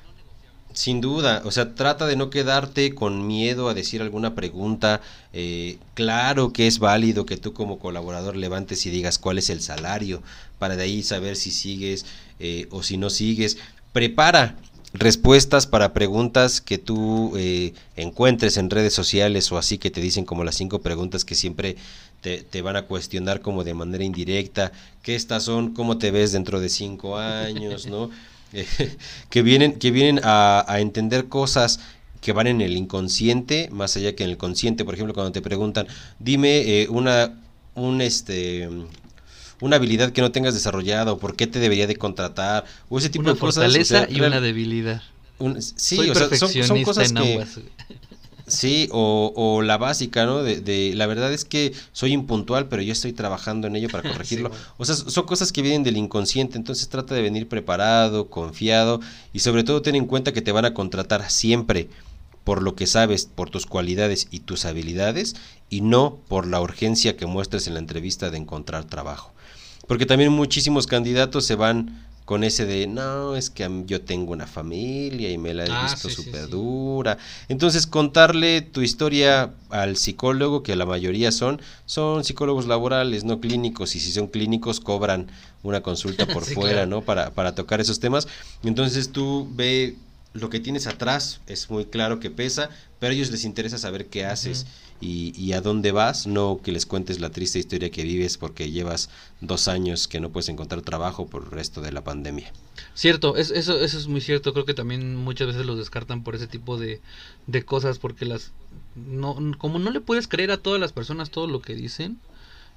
Sin duda, o sea, trata de no quedarte con miedo a decir alguna pregunta. Eh, claro que es válido que tú como colaborador levantes y digas cuál es el salario, para de ahí saber si sigues eh, o si no sigues. Prepara respuestas para preguntas que tú eh, encuentres en redes sociales o así que te dicen como las cinco preguntas que siempre te, te, van a cuestionar como de manera indirecta. ¿Qué estas son? ¿Cómo te ves dentro de cinco años? ¿No? [LAUGHS] [LAUGHS] que vienen, que vienen a, entender cosas que van en el inconsciente, más allá que en el consciente. Por ejemplo, cuando te preguntan, dime eh, una, un este una habilidad que no tengas desarrollada o por qué te debería de contratar o ese tipo de cosas. Una fortaleza y una debilidad. sí, o sea, son, cosas que, Sí, o, o, la básica, ¿no? De, de, la verdad es que soy impuntual, pero yo estoy trabajando en ello para [LAUGHS] corregirlo. O sea, son cosas que vienen del inconsciente, entonces trata de venir preparado, confiado y sobre todo ten en cuenta que te van a contratar siempre por lo que sabes, por tus cualidades y tus habilidades y no por la urgencia que muestres en la entrevista de encontrar trabajo. Porque también muchísimos candidatos se van con ese de, no, es que yo tengo una familia y me la he ah, visto súper dura. Entonces, contarle tu historia al psicólogo, que la mayoría son, son psicólogos laborales, no clínicos, y si son clínicos cobran una consulta [LAUGHS] por fuera, ¿no? Para, para tocar esos temas. Entonces tú ve lo que tienes atrás, es muy claro que pesa, pero a ellos les interesa saber qué haces y, a dónde vas, no que les cuentes la triste historia que vives porque llevas dos años que no puedes encontrar trabajo por el resto de la pandemia. Cierto, eso, eso es muy cierto, creo que también muchas veces los descartan por ese tipo de, de cosas porque las... No, como no le puedes creer a todas las personas todo lo que dicen,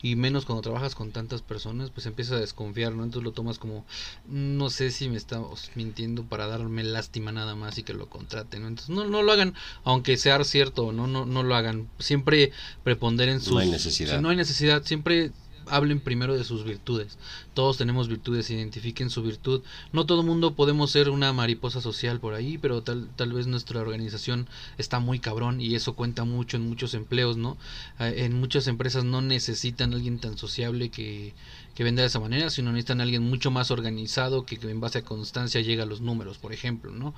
y menos cuando trabajas con tantas personas, pues empiezas a desconfiar, ¿no? Entonces lo tomas como, no sé si me estamos mintiendo para darme lástima nada más y que lo contraten, ¿no? Entonces no, no lo hagan, aunque sea cierto, ¿no? No, no lo hagan. Siempre preponderen sus... No hay necesidad. Si no hay necesidad, siempre hablen primero de sus virtudes. Todos tenemos virtudes, identifiquen su virtud. No todo el mundo podemos ser una mariposa social por ahí, pero tal, tal vez nuestra organización está muy cabrón y eso cuenta mucho en muchos empleos, ¿no? Eh, en muchas empresas no necesitan alguien tan sociable que, que venda de esa manera, sino necesitan a alguien mucho más organizado que, que en base a constancia llegue a los números, por ejemplo, ¿no?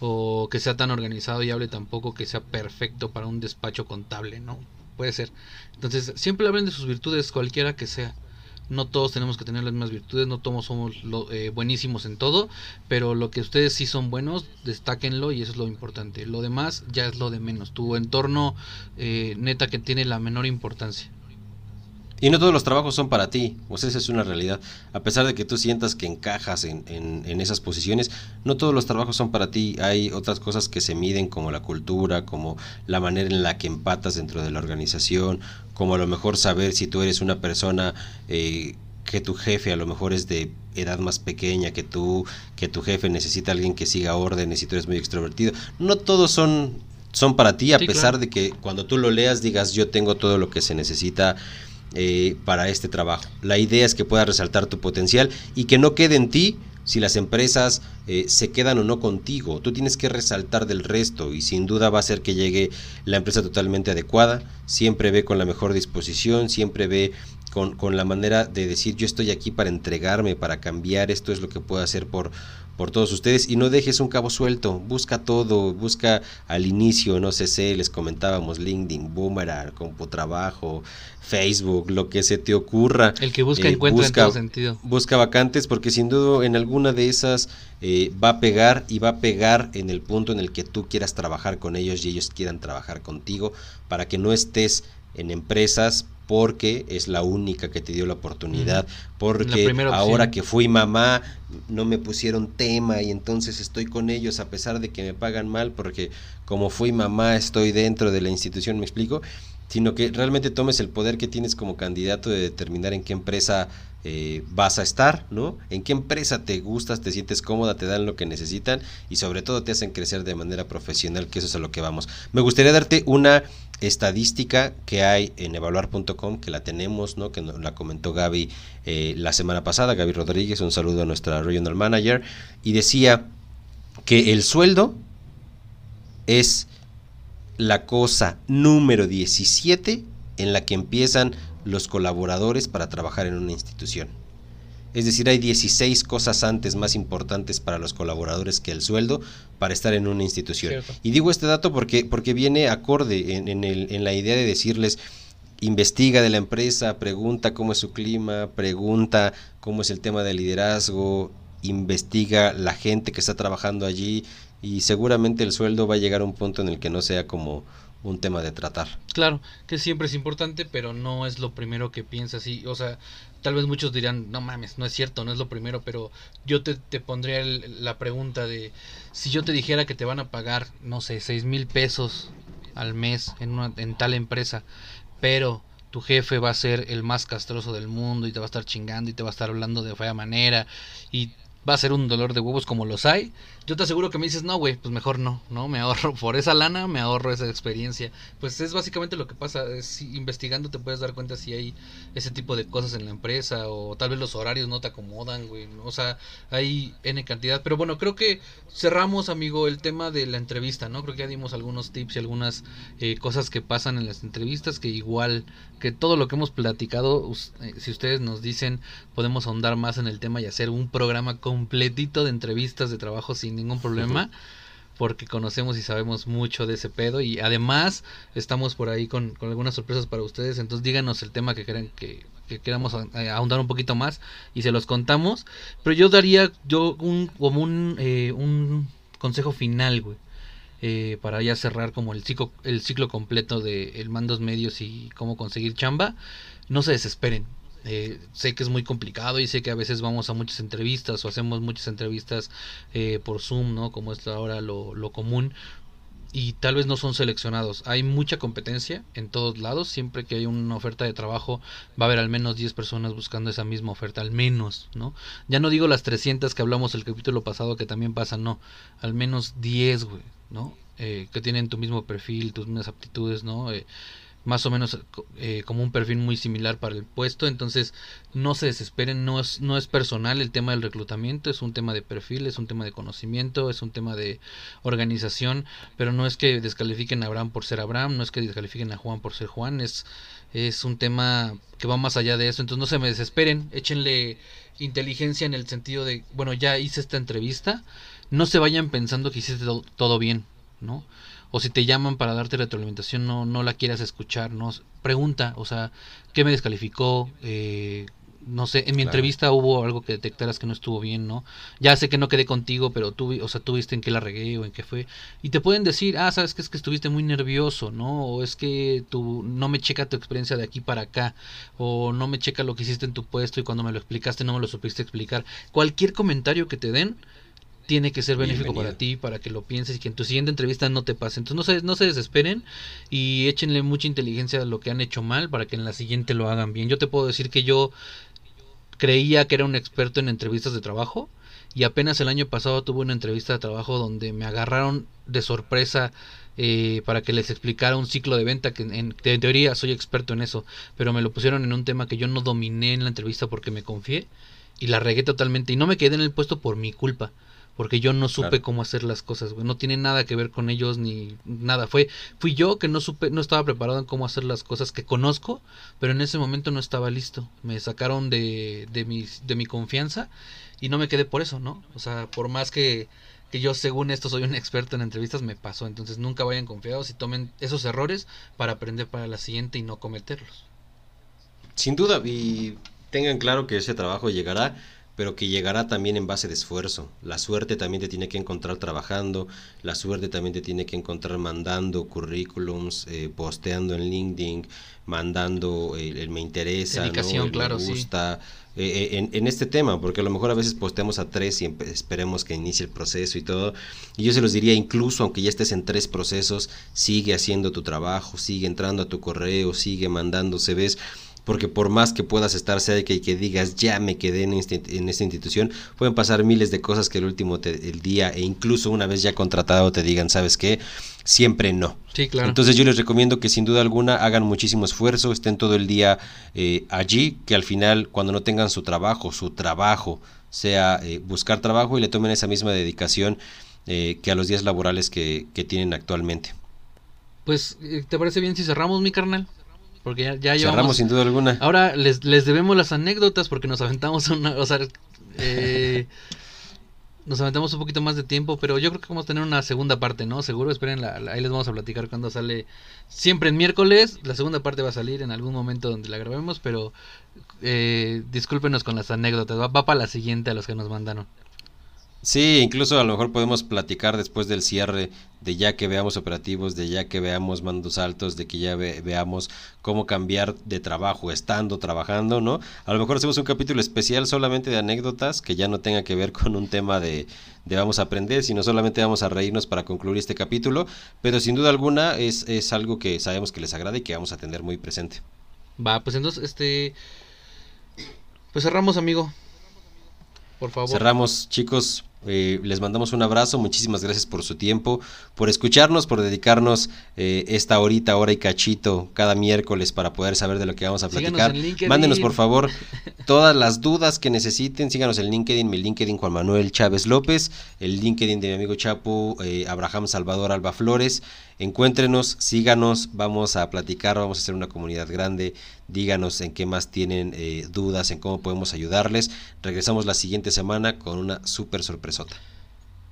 O que sea tan organizado y hable tan poco que sea perfecto para un despacho contable, ¿no? Puede ser. Entonces, siempre hablen de sus virtudes, cualquiera que sea. No todos tenemos que tener las mismas virtudes, no todos somos eh, buenísimos en todo, pero lo que ustedes sí son buenos, destáquenlo y eso es lo importante. Lo demás ya es lo de menos. Tu entorno, eh, neta, que tiene la menor importancia. Y no todos los trabajos son para ti, sea, esa es una realidad. A pesar de que tú sientas que encajas en, en, esas posiciones, no todos los trabajos son para ti. Hay otras cosas que se miden como la cultura, como la manera en la que empatas dentro de la organización, como a lo mejor saber si tú eres una persona eh, que tu jefe a lo mejor es de edad más pequeña que tú, que tu jefe necesita alguien que siga órdenes y tú eres muy extrovertido. No todos son, son para ti, a pesar de que cuando tú lo leas digas yo tengo todo lo que se necesita eh, para este trabajo. La idea es que puedas resaltar tu potencial y que no quede en ti si las empresas eh, se quedan o no contigo. Tú tienes que resaltar del resto y sin duda va a ser que llegue la empresa totalmente adecuada. Siempre ve con la mejor disposición, siempre ve con, con, la manera de decir yo estoy aquí para entregarme, para cambiar, esto es lo que puedo hacer por, por todos ustedes y no dejes un cabo suelto, busca todo, busca al inicio, no sé, sé les comentábamos LinkedIn, Boomerang, Computrabajo, Facebook, lo que se te ocurra. El que busca eh, encuentra en todo sentido. Busca vacantes porque sin duda en alguna de esas eh, va a pegar y va a pegar en el punto en el que tú quieras trabajar con ellos y ellos quieran trabajar contigo para que no estés en empresas porque es la única que te dio la oportunidad, porque ahora que fui mamá no me pusieron tema y entonces estoy con ellos a pesar de que me pagan mal porque como fui mamá estoy dentro de la institución, me explico. sino que realmente tomes el poder que tienes como candidato de determinar en qué empresa eh, vas a estar, ¿no? En qué empresa te gustas, te sientes cómoda, te dan lo que necesitan y sobre todo te hacen crecer de manera profesional, que eso es a lo que vamos. Me gustaría darte una estadística que hay en evaluar.com, que la tenemos, ¿no? Que la comentó Gaby eh, la semana pasada, Gaby Rodríguez, un saludo a nuestra Regional Manager, y decía que el sueldo es la cosa número 17 en la que empiezan los colaboradores para trabajar en una institución. Es decir, hay 16 cosas antes más importantes para los colaboradores que el sueldo para estar en una institución. Y digo este dato porque, porque viene acorde en, en la idea de decirles, investiga de la empresa, pregunta cómo es su clima, pregunta cómo es el tema del liderazgo, investiga la gente que está trabajando allí y seguramente el sueldo va a llegar a un punto en el que no sea como un tema de tratar. Claro, que siempre es importante, pero no es lo primero que piensas. Y, o sea, tal vez muchos dirán, no mames, no es cierto, no es lo primero, pero yo te, te pondría la pregunta de, si yo te dijera que te van a pagar, no sé, seis mil pesos al mes en, una, en tal empresa, pero tu jefe va a ser el más castroso del mundo y te va a estar chingando y te va a estar hablando de fea manera y va a ser un dolor de huevos como los hay, yo te aseguro que me dices, no, güey, pues mejor no, ¿no? Me ahorro [LAUGHS] por esa lana, me ahorro esa experiencia. Pues es básicamente lo que pasa, es, investigando te puedes dar cuenta si hay ese tipo de cosas en la empresa o tal vez los horarios no te acomodan, güey. O sea, hay N cantidad. Pero bueno, creo que cerramos, amigo, el tema de la entrevista, ¿no? Creo que ya dimos algunos tips y algunas eh, cosas que pasan en las entrevistas que igual que todo lo que hemos platicado, eh, si ustedes nos dicen, podemos ahondar más en el tema y hacer un programa completito de entrevistas de trabajo sin ningún problema. Porque conocemos y sabemos mucho de ese pedo. Y además estamos por ahí con, algunas sorpresas para ustedes. Entonces díganos el tema que quieran que, que queramos eh, ahondar un poquito más. Y se los contamos. Pero yo daría yo un, como un, eh, un consejo final, güey. Eh, para ya cerrar como el ciclo, el ciclo completo de el mandos medios y cómo conseguir chamba. No se desesperen eh, sé que es muy complicado y sé que a veces vamos a muchas entrevistas o hacemos muchas entrevistas eh, por Zoom, ¿no? Como es ahora lo, lo común y tal vez no son seleccionados. Hay mucha competencia en todos lados. Siempre que hay una oferta de trabajo va a haber al menos 10 personas buscando esa misma oferta, al menos, ¿no? Ya no digo las 300 que hablamos el capítulo pasado que también pasan, no. Al menos 10, güey, ¿no? Eh, que tienen tu mismo perfil, tus mismas aptitudes, ¿no? Eh, más o menos eh, como un perfil muy similar para el puesto. Entonces no se desesperen no es no es personal el tema del reclutamiento es un tema de perfil es un tema de conocimiento es un tema de organización pero no es que descalifiquen a Abraham por ser Abraham no es que descalifiquen a Juan por ser Juan es es un tema que va más allá de eso. Entonces no se me desesperen échenle inteligencia en el sentido de bueno ya hice esta entrevista no se vayan pensando que hiciste todo bien no o si te llaman para darte retroalimentación no, no la quieras escuchar, no pregunta, o sea, ¿qué me descalificó? Eh, no sé, en mi entrevista hubo algo que detectaras que no estuvo bien, ¿no? Ya sé que no quedé contigo, pero tú, o sea, tú viste en qué la regué o en qué fue. Y te pueden decir, ah, sabes que es que estuviste muy nervioso, ¿no? O es que tú no me checa tu experiencia de aquí para acá, o no me checa lo que hiciste en tu puesto y cuando me lo explicaste no me lo supiste explicar. Cualquier comentario que te den, tiene que ser benéfico para ti, para que lo pienses y que en tu siguiente entrevista no te pase. Entonces no se, no se desesperen y échenle mucha inteligencia a lo que han hecho mal para que en la siguiente lo hagan bien. Yo te puedo decir que yo creía que era un experto en entrevistas de trabajo y apenas el año pasado tuve una entrevista de trabajo donde me agarraron de sorpresa eh, para que les explicara un ciclo de venta que en, en, teoría soy experto en eso, pero me lo pusieron en un tema que yo no dominé en la entrevista porque me confié y la regué totalmente y no me quedé en el puesto por mi culpa porque yo no supe cómo hacer las cosas, güey. No tiene nada que ver con ellos ni nada. Fue, fui yo que no supe, no estaba preparado en cómo hacer las cosas que conozco, pero en ese momento no estaba listo. Me sacaron de, de, mi, de mi confianza y no me quedé por eso, ¿no? O sea, por más que, que yo según esto soy un experto en entrevistas, me pasó. Entonces nunca vayan confiados y tomen esos errores para aprender para la siguiente y no cometerlos. Sin duda, y tengan claro que ese trabajo llegará pero que llegará también en base de esfuerzo. La suerte también te tiene que encontrar trabajando, la suerte también te tiene que encontrar mandando currículums, eh, posteando en LinkedIn, mandando el, el me interesa, Dedicación, el claro, me sí. gusta, eh, en, en, este tema, porque a lo mejor a veces posteamos a tres y esperemos que inicie el proceso y todo. Y yo se los diría, incluso aunque ya estés en tres procesos, sigue haciendo tu trabajo, sigue entrando a tu correo, sigue mandando CVs porque por más que puedas estar cerca y que digas ya me quedé en, este, en esta institución, pueden pasar miles de cosas que el último te, el día e incluso una vez ya contratado te digan, ¿sabes qué? Siempre no. Sí, claro. Entonces yo les recomiendo que sin duda alguna hagan muchísimo esfuerzo, estén todo el día eh, allí, que al final cuando no tengan su trabajo, su trabajo sea eh, buscar trabajo y le tomen esa misma dedicación eh, que a los días laborales que, que tienen actualmente. Pues, ¿te parece bien si cerramos mi carnal? Porque ya, ya llevamos... Cerramos sin duda alguna. Ahora les, les debemos las anécdotas porque nos aventamos una... O sea, eh, [LAUGHS] nos aventamos un poquito más de tiempo, pero yo creo que vamos a tener una segunda parte, ¿no? Seguro, esperen, la, la, ahí les vamos a platicar cuando sale. Siempre en miércoles, la segunda parte va a salir en algún momento donde la grabemos, pero eh, discúlpenos con las anécdotas, va, va para la siguiente a los que nos mandaron. Sí, incluso a lo mejor podemos platicar después del cierre de ya que veamos operativos, de ya que veamos mandos altos, de que ya ve, veamos cómo cambiar de trabajo estando trabajando, ¿no? A lo mejor hacemos un capítulo especial solamente de anécdotas que ya no tenga que ver con un tema de, de vamos a aprender, sino solamente vamos a reírnos para concluir este capítulo, pero sin duda alguna es, es algo que sabemos que les agrada y que vamos a tener muy presente. Va, pues entonces, este... Pues cerramos, amigo. Por favor. Cerramos, chicos. Eh, les mandamos un abrazo, muchísimas gracias por su tiempo, por escucharnos, por dedicarnos eh, esta horita, hora y cachito cada miércoles para poder saber de lo que vamos a platicar. Mándenos por favor [LAUGHS] todas las dudas que necesiten, síganos en LinkedIn, mi LinkedIn Juan Manuel Chávez López, el LinkedIn de mi amigo Chapo eh, Abraham Salvador Alba Flores. Encuéntrenos, síganos, vamos a platicar, vamos a hacer una comunidad grande. Díganos en qué más tienen eh, dudas, en cómo podemos ayudarles. Regresamos la siguiente semana con una súper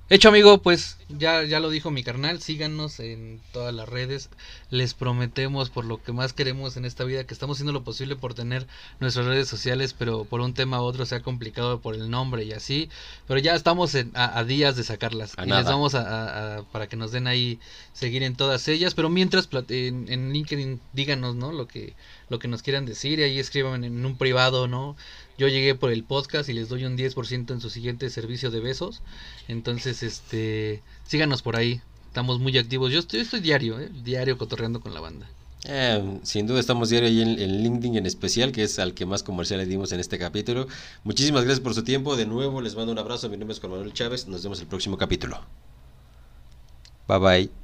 Hecho amigo, pues ya, ya lo dijo mi carnal, síganos en todas las redes, les prometemos por lo que más queremos en esta vida que estamos haciendo lo posible por tener nuestras redes sociales, pero por un tema u otro se ha complicado por el nombre y así, pero ya estamos en, a, a, días de sacarlas a y nada. les vamos a, a, para que nos den ahí seguir en todas ellas, pero mientras en, en LinkedIn díganos, ¿no? Lo que, lo que nos quieran decir y ahí escriban en un privado, ¿no? Yo llegué por el podcast y les doy un 10% en su siguiente servicio de besos. Entonces, este, síganos por ahí. Estamos muy activos. Yo estoy, estoy diario, ¿eh? diario cotorreando con la banda. Eh, sin duda estamos diario ahí en, en, LinkedIn en especial, que es al que más comercial le dimos en este capítulo. Muchísimas gracias por su tiempo. De nuevo les mando un abrazo. Mi nombre es Juan Manuel Chávez. Nos vemos el próximo capítulo. Bye bye.